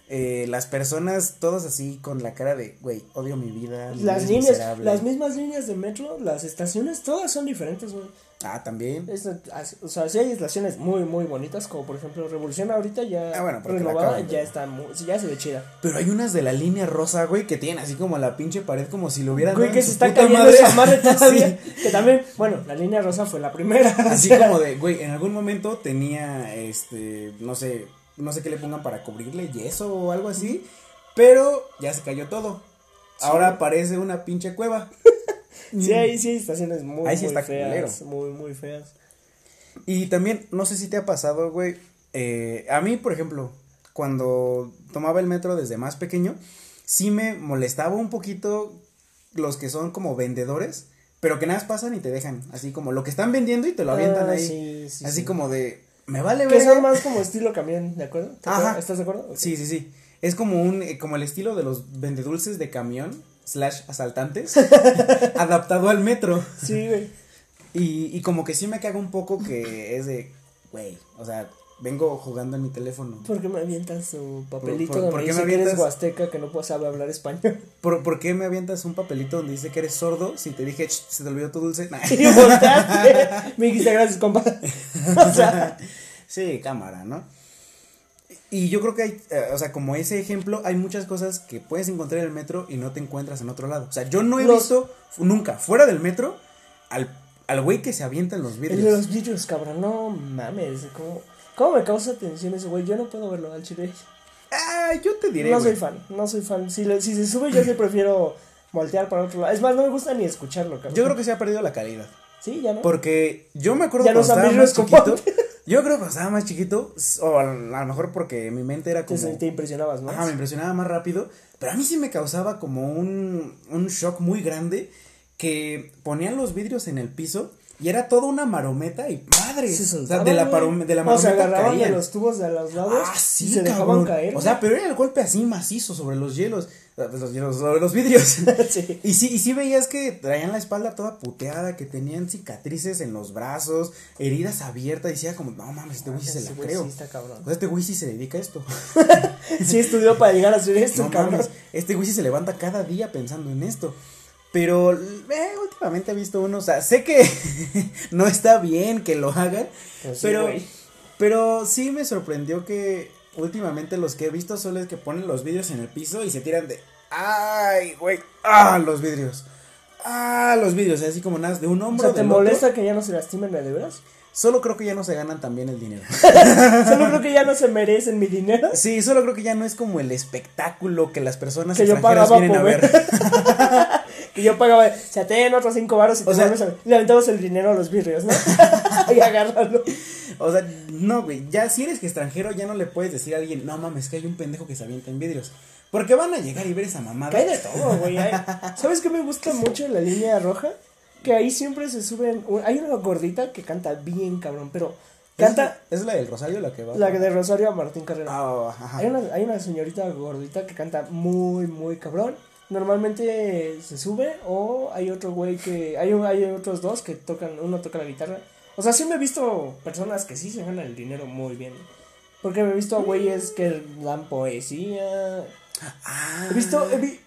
A: eh, las personas todas así con la cara de, güey, odio mi vida. mi
B: las líneas,
A: miserable".
B: las mismas líneas de metro, las estaciones, todas son diferentes, güey.
A: Ah, también.
B: Es- o sea, sí hay estaciones muy, muy bonitas, como por ejemplo Revolución ahorita ya
A: Ah, bueno,
B: renovada,
A: acaban
B: ya está, muy, ya se ve chida.
A: Pero hay unas de la línea rosa, güey, que tienen así como la pinche pared como si lo hubieran
B: Güey, que se está cayendo
A: madre.
B: esa madre todavía.
A: Sí.
B: Que también, bueno, la línea rosa fue la primera.
A: Así como de, güey, en algún momento tenía, este, no sé, no sé qué le pongan para cubrirle yeso o algo así, pero ya se cayó todo. Ahora parece una pinche cueva.
B: Sí, hay, sí hay estaciones muy,
A: Ahí sí
B: muy
A: está
B: feas. Muy, muy feas.
A: Y también, no sé si te ha pasado, güey. eh, a mí, por ejemplo, cuando tomaba el metro desde más pequeño, sí me molestaba un poquito los que son como vendedores, pero que nada más pasan y te dejan. Así como lo que están vendiendo y te lo avientan
B: Ah,
A: ahí.
B: sí, sí,
A: así
B: sí.
A: como de, me vale
B: Que
A: ver.
B: son más como estilo camión, ¿de acuerdo? ¿Te
A: Ajá.
B: ¿Estás de acuerdo?
A: Sí, sí, sí. Es como un, eh, como el estilo de los vendedulces de camión slash asaltantes adaptado al metro.
B: Sí, güey.
A: Y, y como que sí me caga un poco que es de, güey, o sea, vengo jugando en mi teléfono.
B: ¿Por qué me avientas tu papelito
A: por-
B: donde
A: por qué
B: dice
A: me
B: que eres huasteca que no puedes hablar español?
A: ¿Por, por qué me avientas un papelito donde dice que eres sordo si te dije, "Ch, se te olvidó tu dulce? Nah.
B: Y. Me dijiste gracias, compa. O sea,
A: sí, cámara, ¿no? Y yo creo que hay, eh, o sea, como ese ejemplo, hay muchas cosas que puedes encontrar en el metro y no te encuentras en otro lado. O sea, yo no he
B: Los-
A: visto nunca fuera del metro al, al güey que se avienta en los vidrios.
B: de los vidrios, cabrón. No mames. ¿Cómo, cómo me causa tensión ese güey? Yo no puedo verlo al chile.
A: Ah, yo te diré.
B: No soy fan, no soy fan. Si, le- si se sube, yo sí prefiero voltear para otro lado. Es más, no me gusta ni escucharlo, cabrón.
A: Yo creo que se ha perdido la calidad.
B: Sí, ya no.
A: Porque yo me acuerdo
B: Ya
A: cuando estaba más chiquito. Yo creo que cuando estaba más chiquito, o a lo mejor porque mi mente era como...
B: te impresionabas, ¿no?
A: Ajá, me impresionaba más rápido, pero a mí sí me causaba como un, un shock muy grande que ponían los vidrios en el piso y era toda una marometa y madre,
B: Se
A: o sea, de la, de la
B: O sea,
A: marometa
B: agarraban de los tubos de los lados
A: Ah, sí,
B: y se dejaban
A: cabrón.
B: caer.
A: O sea, pero era el golpe así macizo sobre los hielos, eh, los hielos, sobre los vidrios.
B: Sí.
A: Y sí, y sí veías que traían la espalda toda puteada, que tenían cicatrices en los brazos, heridas abiertas, y decía como, no mames, este güey sí se la creo.
B: sí está cabrón.
A: O sea, este güey sí se dedica a esto.
B: Sí estudió para llegar a hacer esto,
A: No
B: cabrón.
A: mames, este güey sí se levanta cada día pensando en esto. Pero eh, últimamente he visto uno, o sea, sé que no está bien que lo hagan,
B: Pues
A: pero, pero sí me sorprendió que últimamente los que he visto son los que ponen los vidrios en el piso y se tiran de, ay, güey, ah, los vidrios, ah, los vidrios, así como nada, de un
B: O
A: hombro.
B: sea, ¿te
A: otro.
B: molesta que ya no se lastimen de veras?
A: Solo creo que ya no se ganan también el dinero.
B: Solo creo que ya no se merecen mi dinero.
A: Sí, solo creo que ya no es como el espectáculo que las personas
B: Que yo
A: extranjeras
B: pagaba
A: vienen a ver.
B: Que yo pagaba, o sea, ten otros cinco baros y te
A: O sea-
B: vuelves a... Le aventamos el dinero a los vidrios, ¿no? y agárralo.
A: O sea, no, güey, ya si eres que extranjero ya no le puedes decir a alguien, no mames, que hay un pendejo que se avienta en vidrios. Porque van a llegar y ver esa mamada.
B: Que hay de todo, güey. ¿Sabes qué me gusta mucho la línea roja? Que ahí siempre se suben... Hay una gordita que canta bien, cabrón, pero canta
A: ¿Es, es la del Rosario la que va?
B: la de Rosario a Martín Carrera.
A: Ah, ajá.
B: Hay una, hay una señorita gordita que canta muy, muy cabrón. Normalmente se sube o hay otro güey que... Hay, un- hay otros dos que tocan, uno toca la guitarra. O sea, sí me he visto personas que sí se ganan el dinero muy bien. Porque me he visto a güeyes que dan poesía.
A: Ah.
B: He visto, he vi-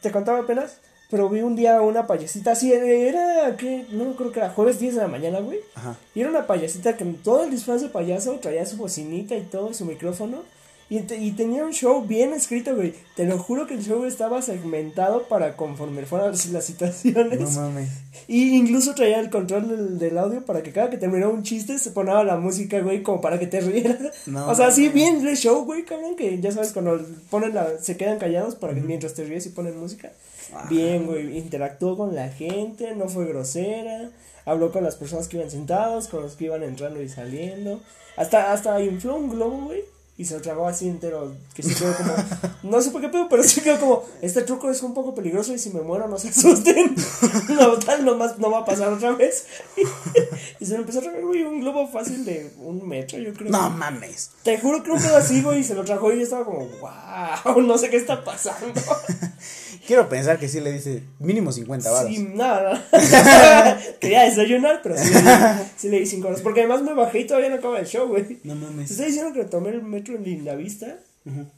B: te contaba apenas, pero vi un día una payasita así, era que, no creo que era jueves 10 de la mañana, güey.
A: Ajá.
B: Y era una payasita que en todo el disfraz de payaso traía su bocinita y todo, su micrófono. Y, te- y tenía un show bien escrito, güey. Te lo juro que el show estaba segmentado para conforme fueran las, las situaciones.
A: No mames.
B: y incluso traía el control del, del audio para que cada que terminaba un chiste se ponía la música, güey, como para que te rieras.
A: No,
B: o sea, sí, bien de show, güey, cabrón, que ya sabes, cuando ponen la, se quedan callados para que mientras te ríes y ponen música.
A: Ah.
B: Bien, güey, interactuó con la gente, no fue grosera, habló con las personas que iban sentados, con los que iban entrando y saliendo. Hasta, hasta infló un globo, güey. Y se lo tragó así entero, que se quedó como, no sé por qué pedo, pero sí quedó como, este truco es un poco peligroso y si me muero no se asusten, no, tal, no, más, no va a pasar otra vez. y se lo empezó a tragar, güey, un globo fácil de un metro, yo creo.
A: No mames.
B: Te juro que un pedo así, güey, y se lo trajo y yo estaba como, wow, no sé qué está pasando.
A: Quiero pensar que sí le dice mínimo 50 baros.
B: Sí, nada. Quería desayunar, pero sí, le di- sí le di cinco horas. Porque además me bajé y todavía no acaba el show, güey.
A: No
B: Te
A: mames.
B: estoy diciendo que tomé el metro en Lindavista.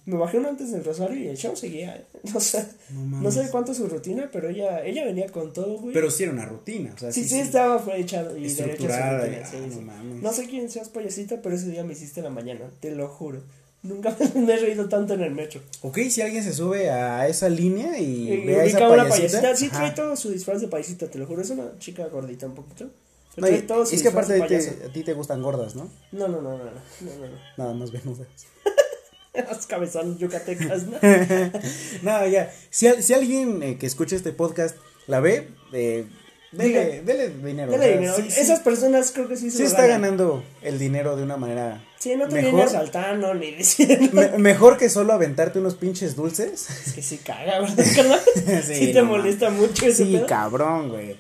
B: Me bajé uno antes del Rosario y el show seguía. ¿eh? O sea,
A: No
B: no, sé cuánto es su rutina, pero ella, ella venía con todo, güey.
A: Pero sí era una rutina. O sea,
B: sí, sí, estaba hecha y derecha su
A: Estructurada,
B: rutina,
A: y-
B: sí,
A: ah, no
B: sí. No sé quién seas payasita, pero ese día me hiciste la mañana, te lo juro. Nunca me he reído tanto en el metro.
A: Ok, si alguien se sube a esa línea y,
B: Y
A: ve a esa payasita.
B: payasita. Sí,
A: ajá.
B: trae todo su disfraz de payasita, te lo juro. Es una chica gordita un poquito.
A: No, y- es que aparte
B: de
A: ti, a ti te gustan gordas, ¿no?
B: No, no, no, no, no, no.
A: Nada más venudas.
B: Las cabezones yucatecas, ¿no?
A: No, ya. Si, si alguien eh, que escucha este podcast la ve, eh, dele, dele dinero. Sea,
B: dinero.
A: sí, sí-
B: Esas personas creo que sí se
A: sí
B: lo
A: está
B: ganan.
A: ganando el dinero de una manera
B: Sí, no te
A: mejor.
B: viene asaltando ni diciendo.
A: me- mejor que solo aventarte unos pinches dulces.
B: Es que sí caga, ¿verdad, carnal?
A: Sí,
B: Sí, te
A: no
B: molesta mucho ese
A: Sí,
B: pedo.
A: cabrón, güey.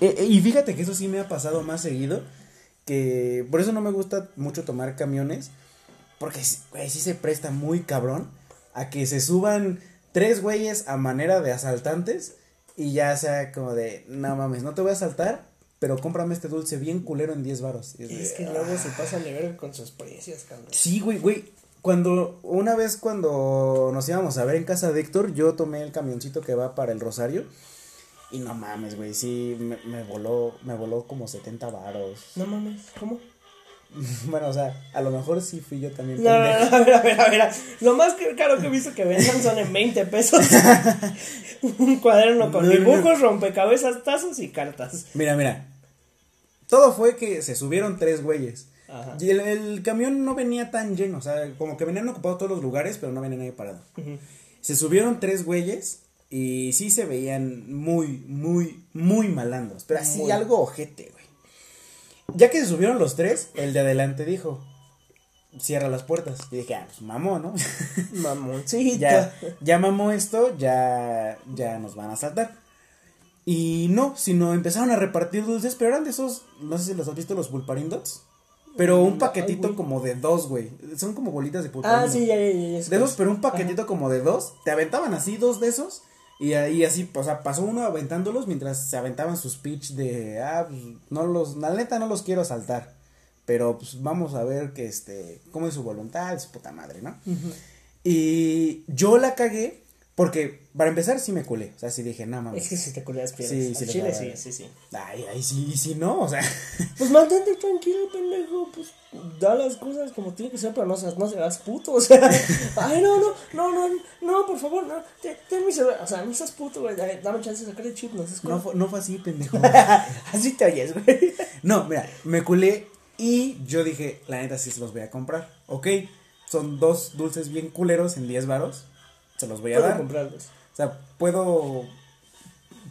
A: Eh, eh, y fíjate que eso sí me ha pasado más seguido. Que por eso no me gusta mucho tomar camiones. Porque, güey, sí se presta muy cabrón a que se suban tres güeyes a manera de asaltantes. Y ya sea como de, no mames, no te voy a asaltar, pero cómprame este dulce bien culero en 10 varos. Y es
B: Es que luego se pasan de verga con sus precios, cabrón.
A: Sí, güey, güey. Cuando, una vez cuando nos íbamos a ver en casa de Héctor, yo tomé el camioncito que va para el Rosario. Y no mames, güey, sí, me, me voló, me voló como 70 varos.
B: No mames, ¿cómo?
A: Bueno, o sea, a lo mejor sí fui yo también
B: No, no, no, a ver, a ver, a ver. Lo más caro que he visto que vendan son en 20 pesos. Un cuaderno con dibujos, rompecabezas, tazos y cartas.
A: Mira, mira. Todo fue que se subieron tres güeyes.
B: Ajá.
A: Y el, el camión no venía tan lleno, o sea, como que venían ocupados todos los lugares, pero no venía nadie parado. Se subieron tres güeyes y sí se veían muy, muy, muy malandros. Pero así
B: Muy.
A: algo ojete, güey. Ya que se subieron los tres, el de adelante dijo, cierra las puertas. Y dije, ah, pues mamó, ¿no?
B: Mamoncita.
A: ya, ya mamó esto, ya, ya nos van a saltar. Y no, sino empezaron a repartir dulces, pero eran de esos, no sé si los has visto, los pulparin dots. Pero un paquetito como de dos, güey. Son como bolitas de pulparin.
B: Ah, sí, ya, ya, ya.
A: De esos, pero un paquetito como de dos. Te aventaban así dos de esos. Y ahí así, o sea, pasó uno aventándolos mientras se aventaban sus pitch de, ah, pues, no los, la neta no los quiero saltar. Pero pues vamos a ver que este, cómo es su voluntad, su puta madre, ¿no? Y yo la cagué porque, para empezar, sí me culé. O sea, sí dije, no mames.
B: Es que si te culeas pierdes.
A: Sí, sí,
B: chile, sí, sí, sí.
A: Ay, ay, sí, y si no, o sea.
B: Pues mantente tranquilo, pendejo. Pues da las cosas como tiene que ser, pero no seas, no seas puto. O sea, ay, no, no, no, no, no, por favor, no. Ten, ten mi celular. O sea, no seas puto, güey. Dame chance de sacar el chip, no seas
A: No, fue- no fue así, pendejo.
B: Así te oyes, güey.
A: No, mira, me culé y yo dije, la neta sí se los voy a comprar. Ok, son dos dulces bien culeros en 10 varos. Se los voy a
B: Puedo
A: dar.
B: comprarlos.
A: O sea, puedo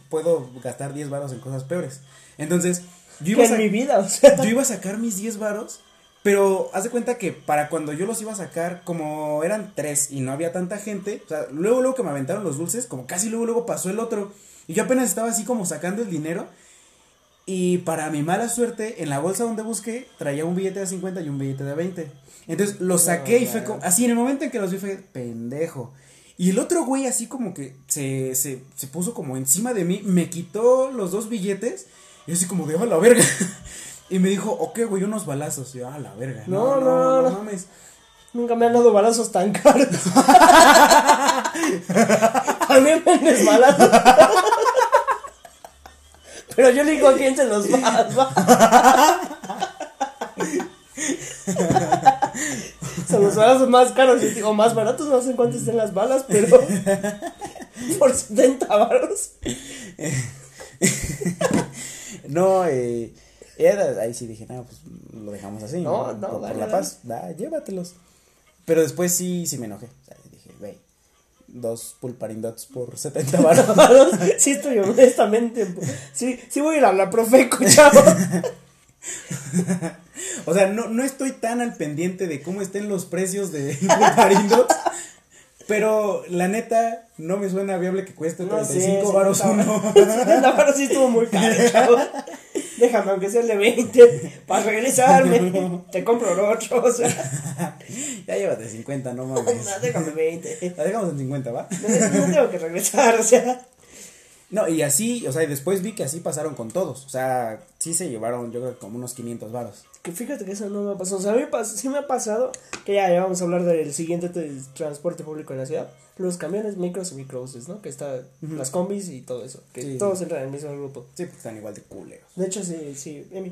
A: puedo gastar 10 varos en cosas peores. Entonces, yo iba, a
B: en mi vida, o sea.
A: yo iba a sacar mis 10 varos, pero haz de cuenta que para cuando yo los iba a sacar, como eran tres y no había tanta gente, o sea, luego luego que me aventaron los dulces, como casi luego luego pasó el otro y yo apenas estaba así como sacando el dinero y para mi mala suerte, en la bolsa donde busqué, traía un billete de 50 y un billete de 20. Entonces lo saqué y fue como, así en el momento en que los vi fue pendejo. Y el otro güey así como que se, se, se puso como encima de mí, me quitó los dos billetes y así como de, a la verga. Y me dijo, ok, güey, unos balazos. Y yo, a la verga. No,
B: No,
A: no, no,
B: no, no.
A: mames.
B: Nunca me han dado balazos tan caros. A mí me vendes balazos. Pero yo le digo a quién se los va. Son los balazos más caros y digo, más baratos, no sé en cuánto estén las balas, pero por 70 baros.
A: No, eh, era- ahí sí dije, no, pues lo dejamos así.
B: No, no,
A: por, por
B: dale,
A: la paz, da, llévatelos. Pero después sí, sí me enojé. O sea, dije, güey, dos pulparin dots por 70 baros.
B: Sí, estoy honestamente. Sí, sí voy a ir a la Profeco, chavo.
A: O sea, no, no estoy tan al pendiente de cómo estén los precios de pulparin dots. Pero la neta, no me suena viable que cueste
B: No
A: 35
B: sé,
A: baros
B: 70
A: uno.
B: 70 varos sí estuvo muy caro, chavo. Déjame, aunque sea el de 20, para regresarme. Te compro otro, o sea.
A: ya llévate 50, no
B: No,
A: mames.
B: déjame 20.
A: La dejamos en 50, ¿va?
B: No, no tengo que regresar, o sea.
A: No, y así, o sea, y después vi que así pasaron con todos. O sea, sí se llevaron, yo creo como unos 500 varos.
B: Que fíjate que eso no me ha pasado. O sea, a mí sí me ha pasado que ya, ya vamos a hablar del siguiente te- transporte público en la ciudad. Los camiones, micros y microbuses, ¿no? Que está las combis y todo eso. Que
A: Sí.
B: todos entran en el mismo grupo.
A: Sí, porque están igual de culeros.
B: De hecho, sí, sí, Emi.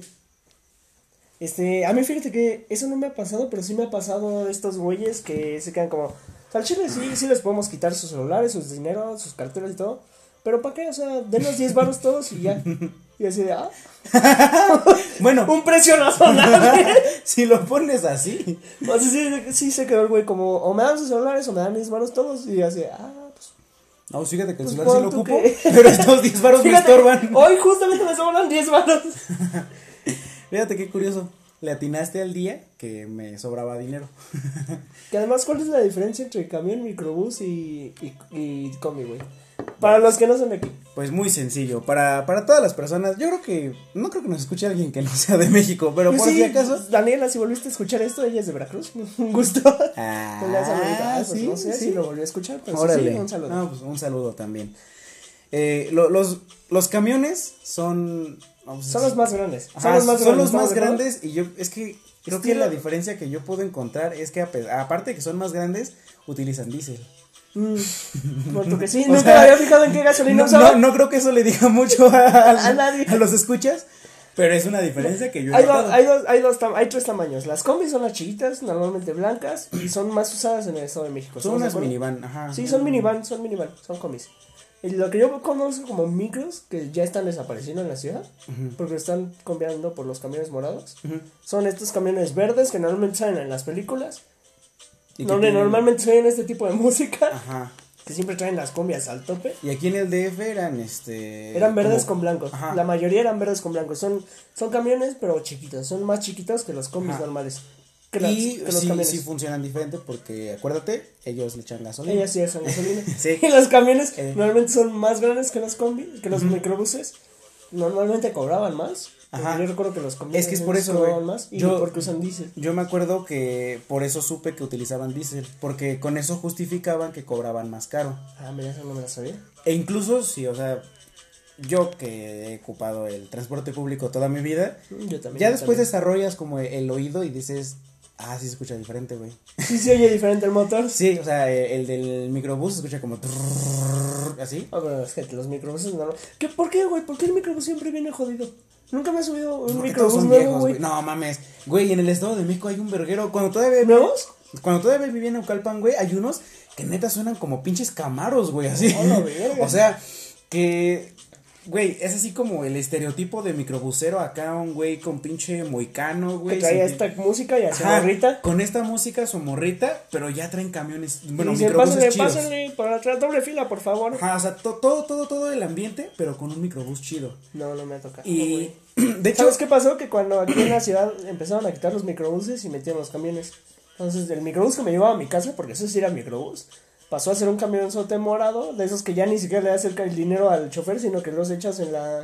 B: Este, a mí fíjate que eso no me ha pasado, pero sí me ha pasado estos güeyes que se quedan como. Al chile sí, sí les podemos quitar sus celulares, sus dinero, sus carteras y todo. Pero ¿para qué? O sea, denos 10 baros todos y ya. Y así de, ah,
A: Bueno,
B: un precio razonable.
A: si lo pones así.
B: o sea, sí, sí se quedó el güey como, o me dan sus celulares o me dan 10 baros todos. Y así, ah, pues.
A: No, fíjate que el
B: Pues
A: celular sí lo ocupo. Pero estos 10 varos me estorban.
B: hoy justamente me sobran 10 baros.
A: Fíjate qué curioso. Le atinaste al día que me sobraba dinero.
B: Que además, ¿cuál es la diferencia entre camión, microbús y, y, y combi, güey? Para los que no son de aquí.
A: Pues muy sencillo. Para, para todas las personas, yo creo que. No creo que nos escuche alguien que no sea de México, pero
B: Pues
A: por
B: sí,
A: si acaso.
B: Daniela, si volviste a escuchar esto, ella es de Veracruz. Un gusto.
A: Ah,
B: Pues saludita. Pues
A: sí,
B: no sé
A: sí.
B: si lo volví a escuchar, pero sí,
A: Órale.
B: sí, un saludo.
A: No, pues un saludo también. Eh, lo- los, los camiones son. vamos
B: son los más grandes.
A: Ajá,
B: son los más
A: son
B: grandes.
A: los más grandes y yo es que creo que la diferencia que yo puedo encontrar es que aparte de que son más grandes utilizan diésel.
B: Mm, porque sí, nunca
A: sea,
B: me había fijado en qué gasolina
A: No,
B: usaba.
A: no, no creo que eso le diga mucho a,
B: A nadie.
A: a los escuchas, pero es una diferencia que yo
B: Hay, do-
A: notado.
B: hay, dos, hay, dos hay tres tamaños. Las combis son las chiquitas, normalmente blancas, y son más usadas en el Estado de México.
A: son
B: ¿estamos de
A: unas minivan, ajá.
B: Sí, son minivan, son minivan, son combis. Y lo que yo conozco como micros, que ya están desapareciendo en la ciudad, porque están cambiando por los camiones morados,
A: Ujú.
B: son estos camiones verdes que normalmente salen en las películas,
A: que
B: donde
A: tienen-
B: normalmente oyen este tipo de música.
A: Ajá.
B: que siempre traen las combias al tope.
A: Y aquí en el DF eran este.
B: Eran verdes
A: como-
B: con blancos.
A: Ajá.
B: La mayoría eran verdes con blancos. Son, son camiones, pero chiquitos. Son más chiquitos que los combis
A: Ajá.
B: normales. Que, las-
A: Y
B: que los
A: sí,
B: camiones.
A: sí funcionan diferente porque acuérdate, ellos le echan gasolina.
B: Ellas sí usan gasolina.
A: Sí.
B: Y los camiones
A: Eh.
B: normalmente son más grandes que los combi, que los microbuses. Normalmente cobraban más.
A: Ajá.
B: Yo recuerdo que los
A: Es que es por eso,
B: cobraban
A: güey.
B: más. Y
A: Yo-
B: porque usan diésel.
A: Yo me acuerdo que por eso supe que utilizaban diésel, porque con eso justificaban que cobraban más caro.
B: Ah, mira, eso no me la sabía.
A: E incluso, sí, o sea, yo que he ocupado el transporte público toda mi vida,
B: Mm, Yo también.
A: ya
B: yo
A: después
B: también.
A: desarrollas como el oído y dices, ah, sí se escucha diferente, güey.
B: Sí se oye diferente el motor.
A: Sí, o sea, eh, el del microbús se escucha como así.
B: Ah, pero es que los microbuses no. ¿Qué, ¿Por qué, güey? ¿Por qué el microbús siempre viene jodido? Nunca me he subido un
A: Porque
B: microbús
A: son
B: nuevo, güey.
A: No mames. Güey, en el Estado de México hay un verguero. Cuando todavía
B: ¿Nuevos?
A: Cuando todavía vivía en Eucalpan, güey, hay unos que neta suenan como pinches camaros, güey, así.
B: La verga.
A: o sea, que güey, es así como el estereotipo de microbusero acá un güey con pinche moicano,
B: Que
A: güey.
B: traía
A: sin-
B: esta música y hacía morrita.
A: Con esta música su morrita, pero ya traen camiones, bueno,
B: y
A: microbuses
B: pásenle,
A: chidos.
B: pásenle, para atrás, doble fila, por favor.
A: Ajá, o sea, to- todo, todo, todo el ambiente, pero con un microbús chido.
B: No, no me ha tocado.
A: Y,
B: güey.
A: de hecho,
B: ¿Sabes qué pasó? Que cuando aquí en la ciudad empezaron a quitar los microbuses y metían los camiones. Entonces, el microbús que me llevaba a mi casa, porque eso sí era microbús, pasó a ser un camionzote morado, de esos que ya ni siquiera le das el, el dinero al chofer, sino que los echas en la.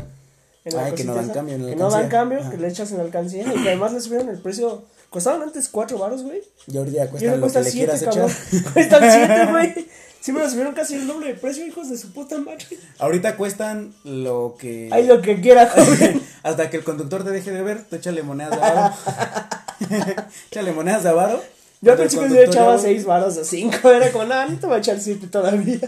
B: En la
A: Ay, que no dan
B: esa,
A: cambio en la
B: Que no dan
A: alcancía.
B: cambio,
A: Ajá.
B: que le echas en la alcancía y que además le subieron el precio. Costaban antes 4 baros, güey.
A: y ahorita
B: Y
A: cuesta
B: ahora
A: lo que
B: cuesta
A: le
B: 7,
A: quieras
B: cabrón.
A: echar.
B: Cuestan 7, güey. Sí me lo subieron casi el doble de precio, hijos de su puta madre.
A: Ahorita cuestan lo que.
B: Hay lo que quiera, joven.
A: Hasta que el conductor te deje de ver, tú échale monedas de avaro. échale monedas de avaro.
B: Yo al principio
A: conductor
B: echaba
A: ya-
B: 6 varos a 5. Era como, nada, no te voy a echar 7 todavía.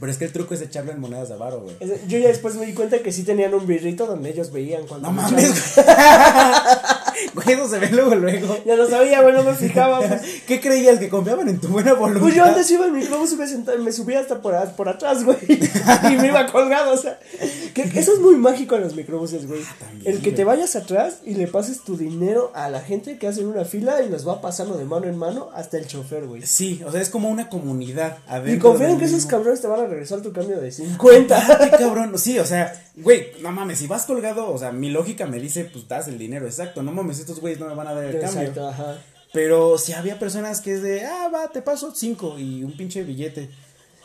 A: Pero es que el truco es echarlo en monedas de avaro, güey.
B: Yo ya después me di cuenta que sí tenían un birrito donde ellos veían cuando.
A: No
B: me
A: mames. Güey, eso se ve luego, luego.
B: Ya lo sabía, güey, no me fijaba. Pues,
A: ¿Qué creías? ¿Que confiaban en tu buena voluntad?
B: Pues yo antes iba en mi microbús y me, subía hasta por, a- por atrás, güey. Y me iba colgado, o sea. Que, eso es muy mágico en los microbuses, güey.
A: Ah, también,
B: El que te vayas atrás y le pases tu dinero a la gente que hace una fila y los va pasando de mano en mano hasta el chofer, güey.
A: Sí, o sea, es como una comunidad.
B: Y
A: adentro
B: confían
A: del
B: que esos cabrones te van a regresar tu cambio de 50.
A: Qué cabrón. Sí, o sea, güey, no mames, si vas colgado, o sea, mi lógica me dice, pues das el dinero, exacto. No mames, estos güeyes no me van a dar el cambio.
B: Exacto, ajá.
A: Pero si había personas que es de, ah, va, te paso cinco y un pinche billete.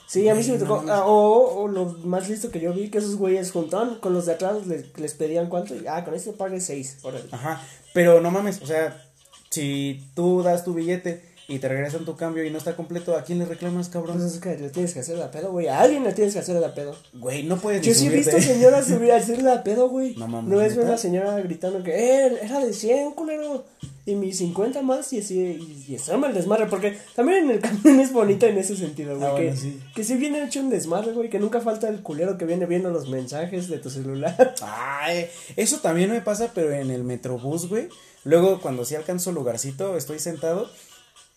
B: Sí, a mí sí me tocó. ah, o, o lo más listo que yo vi, que esos güeyes juntaban con los de atrás, les, les pedían cuánto. Y, ah, con este pague 6. Órale.
A: Ajá. Pero no mames, o sea, si tú das tu billete y te regresan tu cambio y no está completo, ¿a quién le reclamas, cabrón?
B: Entonces es que le tienes que hacer la pedo, güey. A alguien le tienes que hacer la pedo.
A: Güey, no puedes
B: Yo sí he visto señoras subir a hacer la pedo, güey.
A: No mames,
B: No es una señora gritando que, eh, era de 100, culero. Y mis 50 más y así, y, y está mal el desmadre. Porque también en el camión es bonito en ese sentido, güey.
A: Ah,
B: que,
A: bueno, sí.
B: que si viene hecho un desmadre, güey. Que nunca falta el culero que viene viendo los mensajes de tu celular.
A: Ay, eso también me pasa, pero en el metrobús, güey. Luego, cuando sí alcanzo lugarcito, estoy sentado.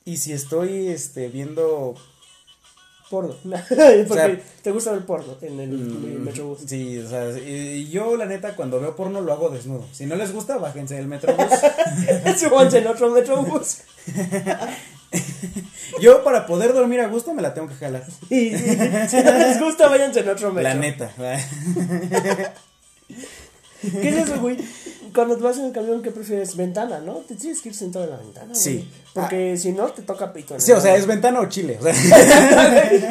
A: Y si estoy, este, viendo.
B: Porno. Porque
A: sea,
B: te gusta ver porno en el
A: mm,
B: metrobús.
A: Sí, o sea, y yo, la neta, cuando veo porno lo hago desnudo. Si no les gusta, bájense del metrobús.
B: Súbanse en otro metrobús.
A: yo, para poder dormir a gusto, me la tengo que jalar.
B: Y, y si no les gusta, váyanse en otro metro.
A: La neta.
B: ¿Qué es eso, güey? Cuando te vas en el camión, ¿qué prefieres? Ventana, ¿no? Te tienes que ir sentado en la ventana, güey.
A: Sí.
B: Porque si no, te toca pito.
A: Sí, o sea, es ventana o chile. O sea,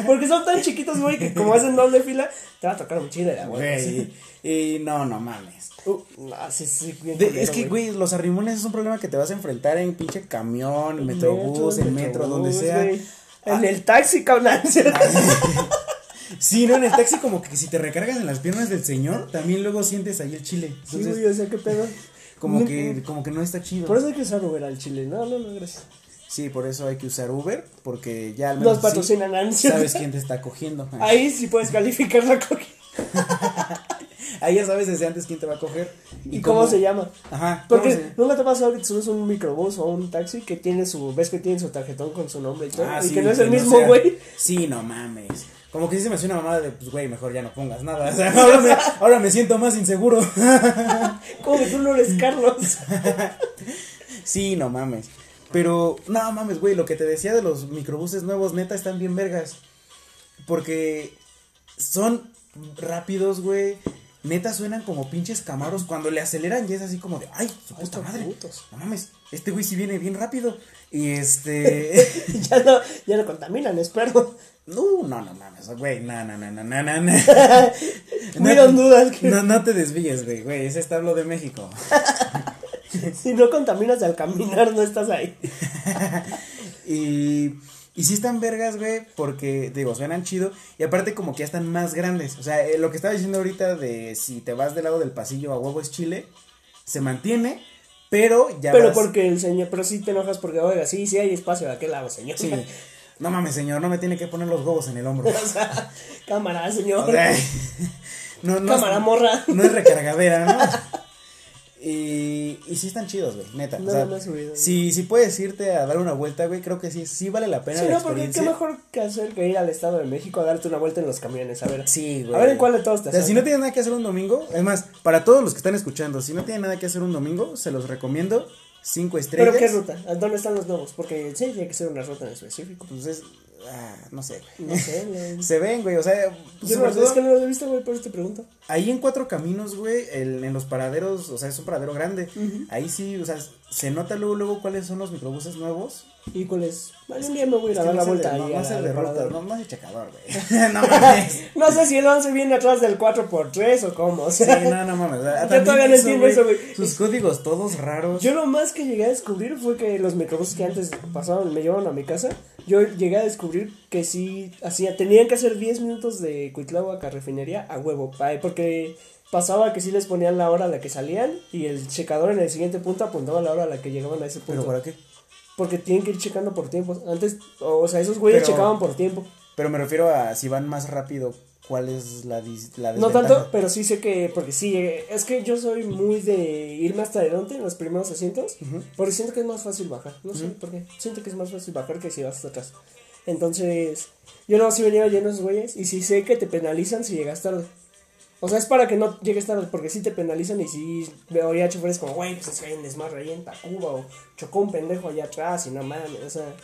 B: Porque son tan chiquitos, güey, que como hacen doble fila, te va a tocar un chile, güey.
A: Y, no, no mames.
B: Uh, no, sí, sí, bien
A: De-
B: culero,
A: es que, güey, los arrimones es un problema que te vas a enfrentar en pinche camión, metrobús, en metro, donde sea.
B: En
A: Ah.
B: el taxi, cabrón.
A: Sí, no, en el taxi como que si te recargas en las piernas del señor, también luego sientes ahí el chile.
B: Sí, güey, o sea, qué pedo.
A: como
B: No,
A: que, como que no está chido.
B: Por eso hay que usar Uber al chile. No, no, no, gracias.
A: Sí, por eso hay que usar Uber, porque ya al menos
B: Nos patrocinan
A: sí sabes quién te está cogiendo.
B: Ahí sí puedes calificar la coca.
A: Ahí ya sabes desde antes quién te va a coger.
B: ¿Y cómo, se llama?
A: Ajá. ¿cómo
B: Porque
A: se-
B: nunca te pasa que te subes un microbús o un taxi que tiene su, ves que tiene su tarjetón con su nombre y todo,
A: Ah,
B: y
A: sí,
B: que no es el mismo güey.
A: Sí, no mames. Como que sí se me hace una mamada de, pues, güey, mejor ya no pongas nada. O sea, ahora me, ahora me siento más inseguro.
B: Como que tú no eres Carlos.
A: Sí, no mames. Pero, no mames, güey, lo que te decía de los microbuses nuevos, neta, están bien vergas. Porque son rápidos, güey. Neta suenan como pinches camaros. Cuando le aceleran ya es así como de, ay, su puta madre.
B: putos.
A: No mames, este güey sí viene bien rápido. Y este.
B: ya no, ya no contaminan, espero.
A: no, no, no mames, güey. No, no, no, no, no, no. no.
B: Hubieron dudas que
A: No, no te desvíes, güey, güey. Es establo de México.
B: si no contaminas al caminar no estás ahí.
A: Y, y sí están vergas, güey, porque, digo, suenan chido. Y aparte como que ya están más grandes. O sea, eh, lo que estaba diciendo ahorita de si te vas del lado del pasillo a huevo es Chile, se mantiene, pero ya
B: pero
A: vas-
B: porque el señor, pero sí te enojas porque, oiga, sí, sí hay espacio de aquel lado, señor.
A: Sí. No mames, señor, no me tiene que poner los huevos en el hombro.
B: o sea, cámara, señor.
A: O sea, no, no,
B: cámara, morra.
A: no es recargadera, ¿no? Y, y sí están chidos, güey, neta.
B: No,
A: o sea,
B: no he subido.
A: si, si puedes irte a dar una vuelta, güey, creo que sí, sí vale la pena
B: Sí,
A: la
B: no, porque qué mejor que hacer que ir al Estado de México a darte una vuelta en los camiones, a ver.
A: Sí, güey.
B: A ver en cuál de todos te
A: O sea, si no tienes nada que hacer un domingo, es más, para todos los que están escuchando, si no tienen nada que hacer un domingo, se los recomiendo. Cinco estrellas.
B: ¿Pero qué ruta? ¿A ¿Dónde están los nuevos? Porque sí, tiene que ser una ruta en específico.
A: Pues es. Ah, no sé.
B: No sé, güey.
A: Se ven, güey. O sea, pues,
B: Yo es que no los he visto, güey, por eso te pregunto.
A: ahí en cuatro caminos, güey, el- en los paraderos, o sea, es un paradero grande. Ahí sí, o sea, se nota luego, luego cuáles son los microbuses nuevos.
B: ¿Y cuál es? Bueno, un día me voy a dar la vuelta
A: no,
B: la-
A: el de ruta, no, checador, güey. no mames.
B: No sé si el 11 viene atrás del 4x3 o cómo, o
A: Sí,
B: sea.
A: no, no mames.
B: Yo todavía no entiendo eso, güey.
A: Sus códigos todos raros.
B: Yo lo más que llegué a descubrir fue que los microbuses que antes pasaban, me llevaban a mi casa, yo llegué a descubrir que sí hacía, tenían que hacer 10 minutos de Cuitláhuac a refinería a huevo, porque pasaba que sí les ponían la hora a la que salían y el checador en el siguiente punto apuntaba la hora a la que llegaban a ese punto.
A: ¿Pero para qué?
B: Porque tienen que ir checando por tiempo. Antes, o sea, esos güeyes
A: Pero-
B: checaban por tiempo.
A: Pero me refiero a si van más rápido, ¿cuál es la, dis- la
B: No tanto, pero sí sé que, porque sí, es que yo soy muy de irme hasta adelante en los primeros asientos, porque siento que es más fácil bajar, no sé por qué, siento que es más fácil bajar que si vas hasta atrás. Entonces, yo no, si venía lleno esos güeyes, y sí sé que te penalizan si llegas tarde. O sea, es para que no llegues tarde, porque sí te penalizan y sí veo ya choferes como, güey, pues es que hay un desmadre ahí en Tacuba, o chocó un pendejo allá atrás y no mames, o sea...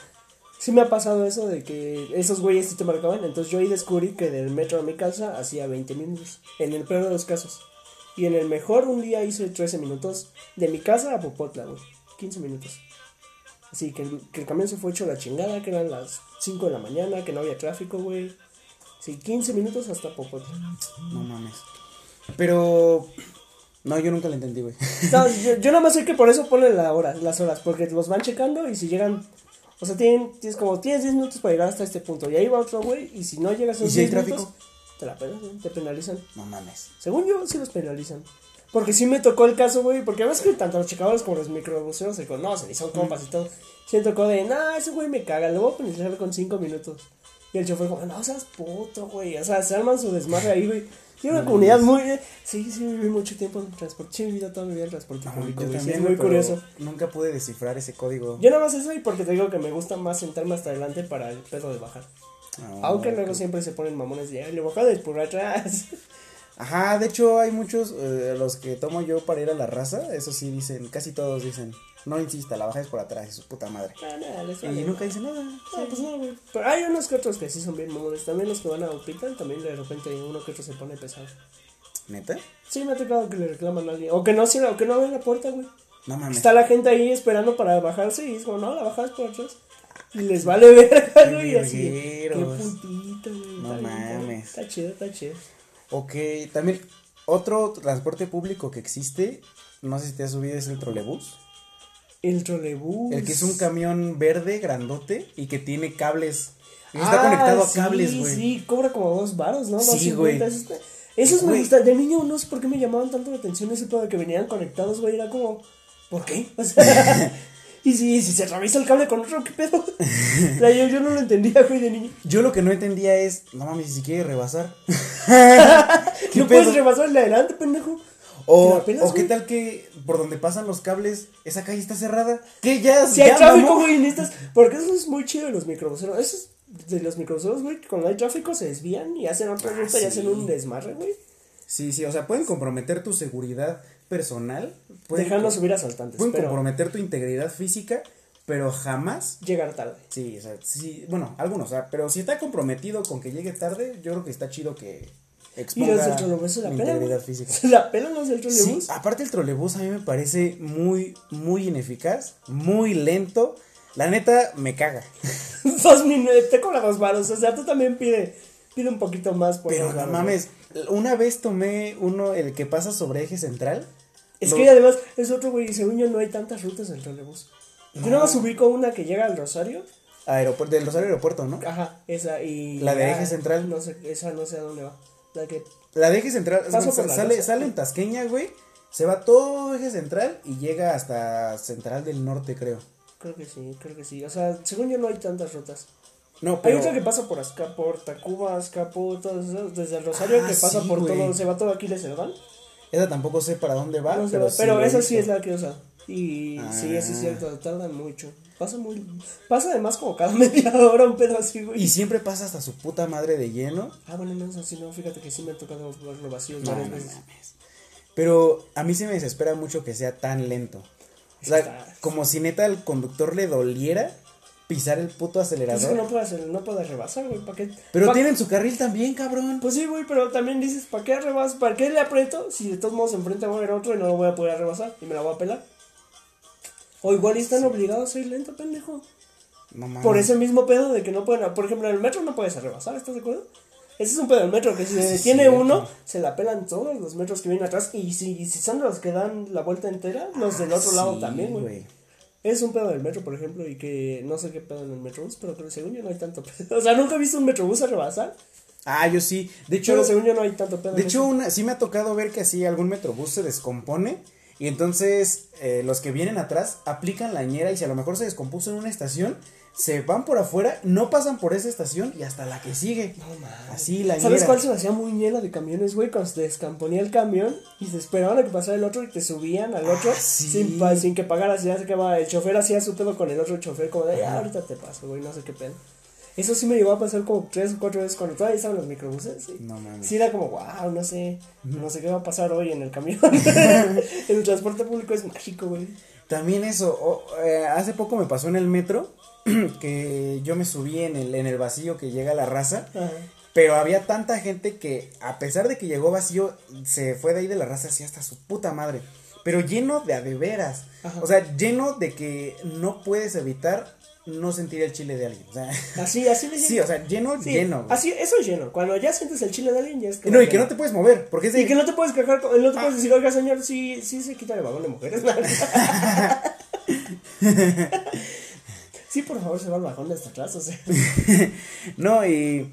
B: Sí me ha pasado eso de que esos güeyes sí te marcaban. Entonces yo ahí descubrí que del metro a mi casa hacía 20 minutos. En el peor de los casos. Y en el mejor un día hice 13 minutos. De mi casa a Popotla, güey. 15 minutos. Así que el, que el camión se fue hecho la chingada, que eran las 5 de la mañana, que no había tráfico, güey. Sí, 15 minutos hasta Popotla.
A: No mames. Pero. No, yo nunca la entendí, güey.
B: No, yo, yo nada más sé que por eso ponen la hora, las horas, porque los van checando y si llegan, o sea, tienen, tienes como, tienes 10 minutos para llegar hasta este punto, y ahí va otro güey, y si no llegas a
A: ¿Y
B: esos
A: si hay
B: 10 minutos,
A: tráfico?
B: te la pegas, te penalizan.
A: No mames.
B: Según yo, sí los penalizan. Porque sí me tocó el caso, güey, porque a veces que tanto los checadores como los microbuseros se conocen y son compas y todo. Sí me tocó de, nah, ese güey me caga, le voy a penalizar con 5 minutos. Y el chofer como, no seas puto, güey. O sea, se arman su desmadre ahí, güey. Tiene una comunidad muy... Sí, sí, viví mucho tiempo en transporte. Sí, vivido toda mi vida en transporte
A: No,
B: público. Sí,
A: también,
B: es muy curioso.
A: Nunca pude descifrar ese código.
B: Yo nada más eso y porque te digo que me gusta más sentarme hasta adelante para el pedo de bajar.
A: No,
B: Aunque luego siempre se ponen mamones de, "Ay, le bajas por atrás.
A: Ajá, de hecho hay muchos, eh, los que tomo yo para ir a la raza, eso sí dicen, casi todos dicen, no insista, la baja es por atrás, y su puta madre.
B: Ah, nada, les
A: Y nunca dicen nada.
B: Ah, pues no, güey. Pero hay unos que otros que sí son bien mamones. También los que van a Upitan, también de repente uno que otro se pone pesado.
A: ¿Neta?
B: Sí, me ha tocado que le reclaman a alguien. O que no cierra, o que no abren la puerta, güey.
A: No mames.
B: Está la gente ahí esperando para bajarse y es como, no, la bajas por atrás. Y les vale verga, güey. y Así. Qué puntito, güey.
A: No
B: está bien.
A: mames.
B: Está chido, está chido.
A: Ok, también otro transporte público que existe, no sé si te has subido, es el trolebús.
B: El trolebús.
A: El que es un camión verde, grandote, y que tiene cables. Y está
B: Ah,
A: conectado a cables, güey.
B: Sí, cobra como dos varos, ¿no?
A: Sí,
B: 2.50,
A: güey.
B: Esos, me
A: Güey.
B: gustan. De niño no sé por qué me llamaban tanto la atención ese pedo de que venían conectados, güey. Era como, ¿por qué? O sea, y si, si se atraviesa el cable con otro, ¿qué pedo? o sea, yo, yo no lo entendía, güey, de niño.
A: Yo lo que no entendía es, no mames, si quiere rebasar. ¿Qué
B: no
A: pedo?
B: puedes rebasar el de adelante, pendejo.
A: O,
B: ¿Te la pelas,
A: o qué tal que por donde pasan los cables, esa calle está cerrada. ¿Qué ya?
B: Si hay tráfico, güey, necesitas. Porque eso es muy chido de los microbuseros. Eso es de los microbuseros, güey, que cuando hay tráfico se desvían y hacen otra
A: Ah,
B: ruta y hacen un desmarre, güey.
A: Sí, sí, o sea, pueden comprometer tu seguridad personal. Pueden,
B: Dejando subir asaltantes.
A: pueden
B: pero...
A: comprometer tu integridad física, pero jamás.
B: Llegar tarde.
A: Sí, o sea, sí, bueno, algunos, o sea, pero si está comprometido con que llegue tarde, yo creo que está chido que
B: Y
A: exponga
B: los del trolebús se la
A: mi
B: pelan.
A: integridad
B: güey.
A: física.
B: Se la pelan los del
A: Sí,
B: trolebús.
A: aparte el trolebús a mí me parece muy, muy ineficaz, muy lento. La neta, me caga.
B: Dos minutos, te cobra dos varos. O sea, tú también pide, pide un poquito más por
A: Pero no mames, una vez tomé uno, el que pasa sobre eje central.
B: Es
A: Lo-
B: que además es otro güey, y según yo no hay tantas rutas del trolebús. Yo
A: No.
B: nada más ubico una que llega al Rosario.
A: Aeropuerto, del Rosario Aeropuerto, ¿no?
B: Ajá, esa y.
A: La de eje central.
B: No sé, esa no sé a dónde va. La que.
A: La de eje central,
B: Paso
A: sale, sale en Tasqueña, güey. Se va todo eje central y llega hasta Central del Norte, creo.
B: Creo que sí, creo que sí. O sea, según yo no hay tantas rutas.
A: No,
B: Hay
A: pero.
B: otra que pasa por Azca, por Tacuba, Azcapo, todas desde el Rosario
A: Ah,
B: que pasa
A: sí,
B: por
A: güey.
B: todo, se va todo aquí, les van.
A: Esa tampoco sé para dónde va.
B: No
A: pero sí
B: esa sí es la que usa. Y sí, eso es
A: Ah.
B: cierto, tardan mucho. Pasa muy. Pasa además como cada media hora un pedo así, güey.
A: Y siempre pasa hasta su puta madre de lleno.
B: Ah, bueno, no es así, no, fíjate que sí me ha tocado verlo vacío
A: No,
B: varias
A: no
B: veces.
A: mames. Pero a mí se me desespera mucho que sea tan lento. O sea,
B: Está-
A: como si neta al conductor le doliera pisar el puto
B: Pues es que
A: acelerador.
B: no puedes, no puedes rebasar, güey, ¿para qué?
A: Pero
B: pa-
A: tienen su carril también, cabrón.
B: Pues sí, güey, pero también dices, ¿para qué rebas? ¿Para qué le aprieto? Si de todos modos enfrente va a haber otro y no lo voy a poder rebasar y me la voy a pelar. O igual están obligados a ir lento, pendejo.
A: No mames.
B: Por ese mismo pedo de que no pueden. Por ejemplo, en el metro no puedes rebasar, ¿estás de acuerdo? Ese es un pedo del metro, que si se detiene uno, se la pelan todos los metros que vienen atrás. Y si, y si son los que dan la vuelta entera, los del otro lado
A: Sí,
B: también, güey. Es un pedo del metro, por ejemplo, y que no sé qué pedo en el metrobús, pero creo según yo no hay tanto pedo. O sea, nunca he visto un metrobús a rebasar,
A: Ah, yo sí. De hecho,
B: pero según yo no hay tanto pedo.
A: de hecho una, sí me ha tocado ver que así algún metrobús se descompone. Y entonces eh, los que vienen atrás aplican la ñera y si a lo mejor se descompuso en una estación, se van por afuera, no pasan por esa estación y hasta la que sigue.
B: No mames.
A: Así la
B: ¿Sabes cuál se me hacía muy llena de camiones, güey? Cuando se descamponía el camión y se esperaban a que pasara el otro y te subían al otro
A: Ah, sí.
B: sin, pa- sin que pagaras. Ya se quedaba el chofer hacía su pedo con el otro chofer, como de, "Ah, ahorita te paso, güey, no sé qué pedo. Eso sí me llegó a pasar como tres o cuatro veces cuando todavía estaban los microbuses. Sí.
A: No mames.
B: Sí, era como, wow, no sé, no sé qué va a pasar hoy en el camión. el transporte público es mágico, güey.
A: También eso, eh, hace poco me pasó en el metro que yo me subí en el, en el vacío que llega la raza,
B: Ajá.
A: pero había tanta gente que a pesar de que llegó vacío, se fue de ahí de la raza así hasta su puta madre, pero lleno de a de veras,
B: Ajá.
A: o sea, lleno de que no puedes evitar no sentir el chile de alguien, o sea,
B: Así, así de
A: sí, o sea, lleno,
B: Sí,
A: lleno. güey.
B: Así, eso es lleno. Cuando ya sientes el chile de alguien, ya es
A: no, y que no te puedes mover, porque es de...
B: Y que no te puedes quejar, no te puedes decir, oiga señor, sí, sí se quita el vagón de mujeres. sí, por favor, se va el vagón de hasta atrás, o sea.
A: No, y,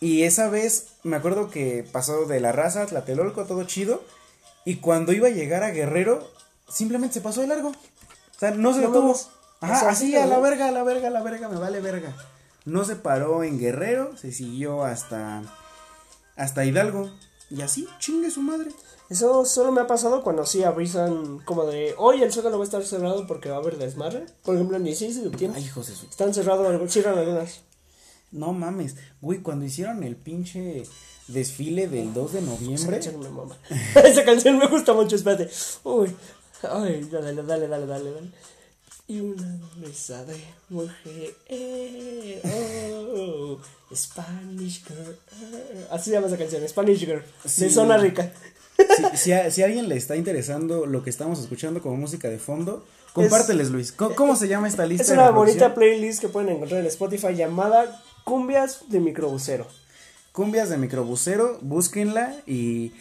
A: y esa vez me acuerdo que pasó de la raza Tlatelolco, todo chido. Y cuando iba a llegar a Guerrero, simplemente se pasó de largo. O sea, no se
B: No
A: detuvo.
B: mames.
A: Ajá, así
B: sí,
A: a la verga, a la verga, a la verga, me vale verga. No se paró en Guerrero, se siguió hasta, hasta Hidalgo. Y así, chingue su madre.
B: Eso solo me ha pasado cuando sí avisan como de, hoy el zócalo va a estar cerrado porque va a haber desmadre. Por ejemplo, en 16 de septiembre
A: Ay, hijos
B: están cerrados, cierran algunas.
A: No mames. Güey, cuando hicieron el pinche desfile del 2 de
B: Esa
A: noviembre...
B: canción me mama. Esa canción me gusta mucho, espérate. Uy, ay, dale, dale, dale, dale, dale. Y una mesa de mujer. Oh, Spanish Girl. Así se llama esa canción, Spanish Girl. De
A: Sí.
B: zona rica.
A: Si, si a, si a alguien le está interesando lo que estamos escuchando como música de fondo, compárteles, Luis. ¿Cómo, cómo se llama esta lista?
B: Es una bonita playlist que pueden encontrar en Spotify llamada Cumbias de Microbusero.
A: Cumbias de microbusero, búsquenla y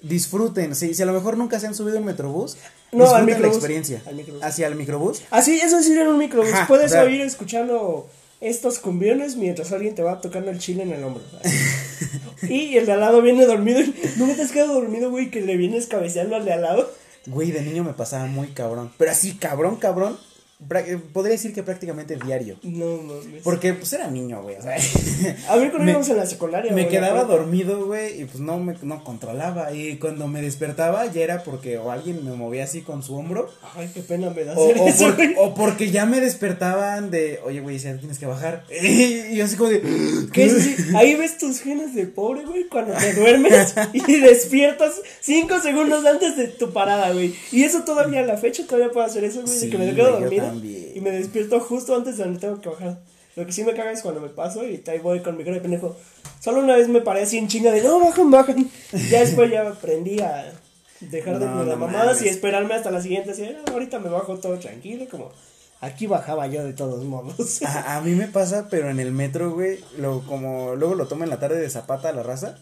A: disfruten. Si, si a lo mejor nunca se han subido en metrobús,
B: No, al
A: disfruten la
B: microbús.
A: experiencia.
B: Al microbús.
A: Hacia el microbús.
B: Así, eso es ir en un microbús.
A: Ajá,
B: Puedes
A: o sea-
B: oír escuchando estos cumbiones mientras alguien te va tocando el chile en el hombro. y el de al lado viene dormido. ¿Nunca te has quedado dormido, güey, que le vienes cabeceando al de al lado?
A: Güey, de niño me pasaba muy cabrón. Pero así, cabrón, cabrón. Eh, Podría decir que prácticamente diario.
B: No mames.
A: Porque pues era niño, güey. o sea,
B: A ver, cuando íbamos en la secundaria.
A: Me
B: güey,
A: quedaba dormido, güey, y pues no me no controlaba. Y cuando me despertaba ya era porque o alguien me movía así con su hombro.
B: Ay, qué pena me da
A: O,
B: hacer
A: o
B: eso,
A: por- o porque ya me despertaban de, oye, güey, ya tienes que bajar. Y yo así como de,
B: ¿Qué es? Ahí ves tus genes de pobre, güey, cuando te duermes y despiertas cinco segundos antes de tu parada, güey. Y eso todavía a la fecha todavía puedo hacer eso, güey, de
A: Sí,
B: que me quedo dormido.
A: También.
B: Y me despierto justo antes de donde tengo que bajar. Lo que sí me caga es cuando me paso y ahí voy con mi cara de pendejo. Solo una vez me paré así en chinga de no, bajan, bajan. Ya después ya aprendí a dejar de
A: No,
B: las mamadas y esperarme hasta la siguiente. Así, "Ah, ahorita me bajo todo tranquilo, como aquí bajaba yo de todos modos.
A: A, a mí me pasa, pero en el metro, güey, lo, como luego lo tomo en la tarde de zapata a la raza.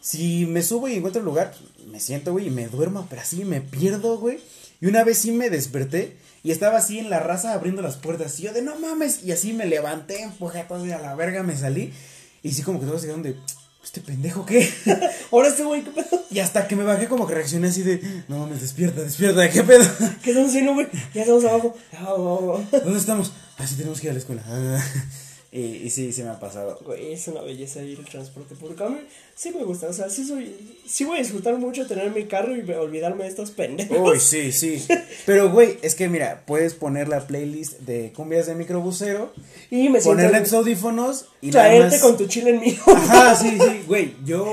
A: Si me subo y encuentro un lugar, me siento, güey, y me duermo, pero así me pierdo, güey. Y una vez sí me desperté y estaba así en la raza abriendo las puertas. Y yo de no mames. Y así me levanté, empujé a todos y a la verga me salí. Y sí, como que todos se quedaron de, ¿este pendejo qué?
B: Ahora este güey, ¿qué pedo?
A: y hasta que me bajé, como que reaccioné así de, no mames, despierta, despierta, ¿qué pedo?
B: ¿Qué estamos haciendo, güey? Ya estamos abajo. Ah, oh, oh.
A: ¿Dónde estamos? Ah, sí, tenemos que ir a la escuela. y, y sí, sí me ha pasado.
B: Güey, es una belleza ir el transporte público. A mí sí me gusta, o sea, sí soy, sí voy a disfrutar mucho tener mi carro y olvidarme de estos pendejos.
A: Uy, sí, sí. Pero, güey, es que mira, puedes poner la playlist de cumbias de microbusero,
B: Y me
A: ponerle tus audífonos y nada
B: traerte
A: más-
B: con tu chile en mí.
A: Ajá, sí, sí, güey, yo,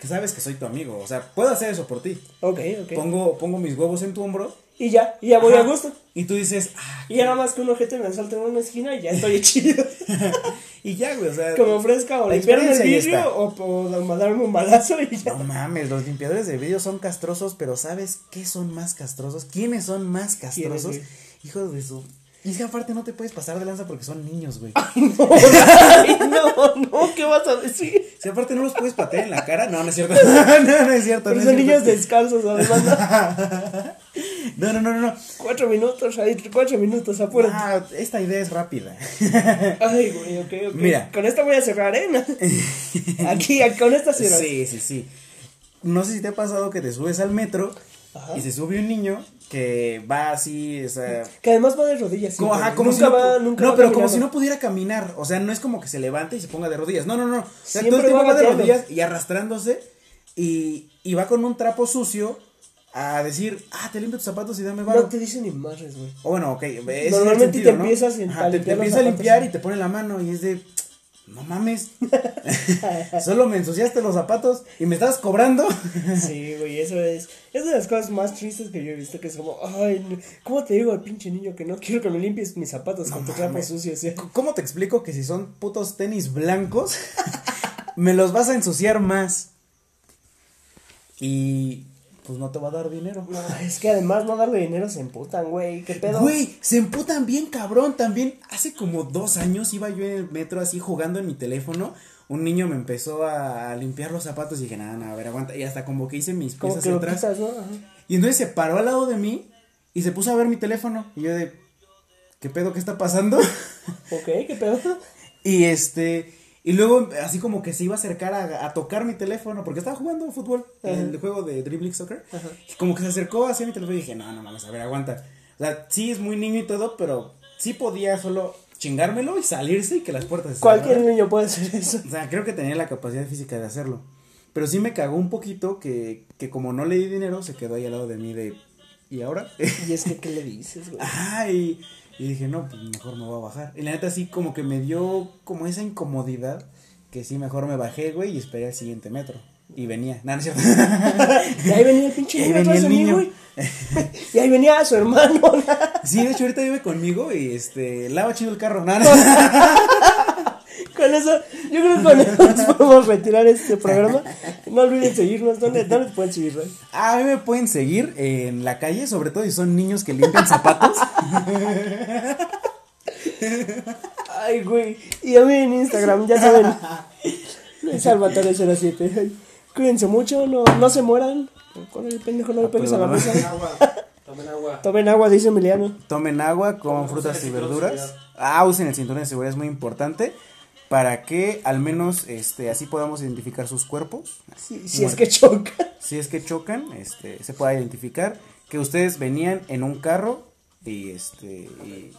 A: que sabes que soy tu amigo, o sea, puedo hacer eso por ti.
B: ok, ok.
A: Pongo, pongo mis huevos en tu hombro.
B: Y ya, y ya voy
A: Ajá,
B: a gusto.
A: Y tú dices, ah,
B: Y ya nada más que un ojete me salta en una esquina y ya estoy chido.
A: y ya, güey, o sea.
B: que me ofrezca o limpiarme el vidrio o, o mandarme un balazo y ya.
A: No mames, los limpiadores de vidrio son castrosos, pero ¿sabes qué son más castrosos? ¿Quiénes son más castrosos? Hijos de su. Y es que aparte no te puedes pasar de lanza porque son niños, güey.
B: Ay, no, no, ¿qué vas a decir?
A: Si aparte no los puedes patear en la cara, no, no es cierto. no, no es cierto.
B: Pero
A: no
B: son
A: es
B: niños
A: cierto.
B: descalzos, además. ¿no?
A: No, no, no, no. no.
B: Cuatro minutos, ahí, cuatro minutos, apúrate.
A: Ah, esta idea es rápida.
B: Ay, güey, ok, ok.
A: Mira.
B: Con esta voy a cerrar, ¿eh? Aquí, aquí, con esta cierro.
A: Sí, sí, sí. No sé si te ha pasado que te subes al metro
B: Ajá.
A: y se sube un niño que va así, o sea,
B: Que además va de rodillas.
A: Como, ajá, como
B: nunca
A: si no,
B: va, nunca
A: no,
B: va
A: pero como si no pudiera caminar. O sea, no es como que se levante y se ponga de rodillas. No, no, no. O sea,
B: Siempre
A: todo el tiempo
B: va
A: va de rodillas y arrastrándose. Y, y va con un trapo sucio a decir, ah, te limpio tus zapatos y dame varo.
B: No te dicen ni madres, güey.
A: O bueno, ok. es
B: Normalmente
A: sentido,
B: te
A: ¿no?
B: empiezas
A: Ajá,
B: a
A: te, te empieza a limpiar y te pone la mano y es de, no mames. Solo me ensuciaste los zapatos y me estabas cobrando.
B: Sí, güey, eso es. Es de las cosas más tristes que yo he visto. Que es como, ay, ¿cómo te digo al pinche niño que no quiero que me limpies mis zapatos con tu trapo sucio? ¿sí?
A: ¿Cómo te explico que si son putos tenis blancos, me los vas a ensuciar más? Y pues no te va a dar dinero.
B: No, es que además no darle dinero se emputan, güey. ¿Qué pedo?
A: Güey, se emputan bien cabrón también. Hace como dos años iba yo en el metro así jugando en mi teléfono. Un niño me empezó a limpiar los zapatos y dije, nada, nada, a ver, aguanta. Y hasta como que hice mis
B: Como que
A: hacia
B: lo
A: atrás.
B: quitas, ¿no? Ajá.
A: Y entonces se paró al lado de mí y se puso a ver mi teléfono. Y yo de, ¿qué pedo? ¿Qué está pasando?
B: Ok, ¿qué pedo?
A: Y este, y luego así como que se iba a acercar a, a tocar mi teléfono, porque estaba jugando fútbol,
B: Ajá.
A: el juego de Dribbling Soccer. Y como que se acercó hacia mi teléfono y dije, no, no mames, a ver, aguanta. O sea, sí es muy niño y todo, pero sí podía solo chingármelo y salirse y que las puertas se
B: Cualquier
A: cerraran.
B: niño puede hacer eso.
A: O sea, creo que tenía la capacidad física de hacerlo. Pero sí me cagó un poquito que, que como no le di dinero, se quedó ahí al lado de mí de, ¿y ahora?
B: Y es que, ¿qué le dices, güey?
A: Ajá, y, y dije, no, pues mejor me voy a bajar. Y la neta sí como que me dio como esa incomodidad que sí mejor me bajé, güey, y esperé al siguiente metro. Y venía. No, no es cierto.
B: Y ahí venía el pinche
A: Y ahí
B: niño
A: venía
B: atrás
A: el
B: de mí, güey. Y ahí venía su hermano.
A: sí, de hecho ahorita vive conmigo y este, lava chido el carro. No.
B: Con eso, yo creo que con eso nos podemos retirar este programa. No olviden seguirnos. ¿Dónde, dónde pueden seguir, güey?
A: A mí me pueden seguir en la calle, sobre todo si son niños que limpian zapatos.
B: Ay, güey. Y a mí en Instagram, ya saben. Salvatore07. Cuídense mucho, no, no se mueran. Con el pendejo no le pegues a la mesa.
C: Tomen agua. Tomen agua.
B: Tomen agua, dice Emiliano.
A: Tomen agua, coman frutas y verduras. Ah, usen el cinturón de seguridad, es muy importante. Para que al menos este, así podamos identificar sus cuerpos.
B: Si, si es que choca.
A: Si es que chocan, este, se pueda identificar que ustedes venían en un carro y este y,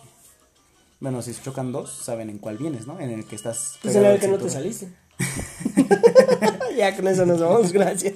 A: bueno, si chocan dos, saben en cuál vienes, ¿no? En el que estás
B: Pues en el que no te saliste. ya con eso nos vamos, gracias.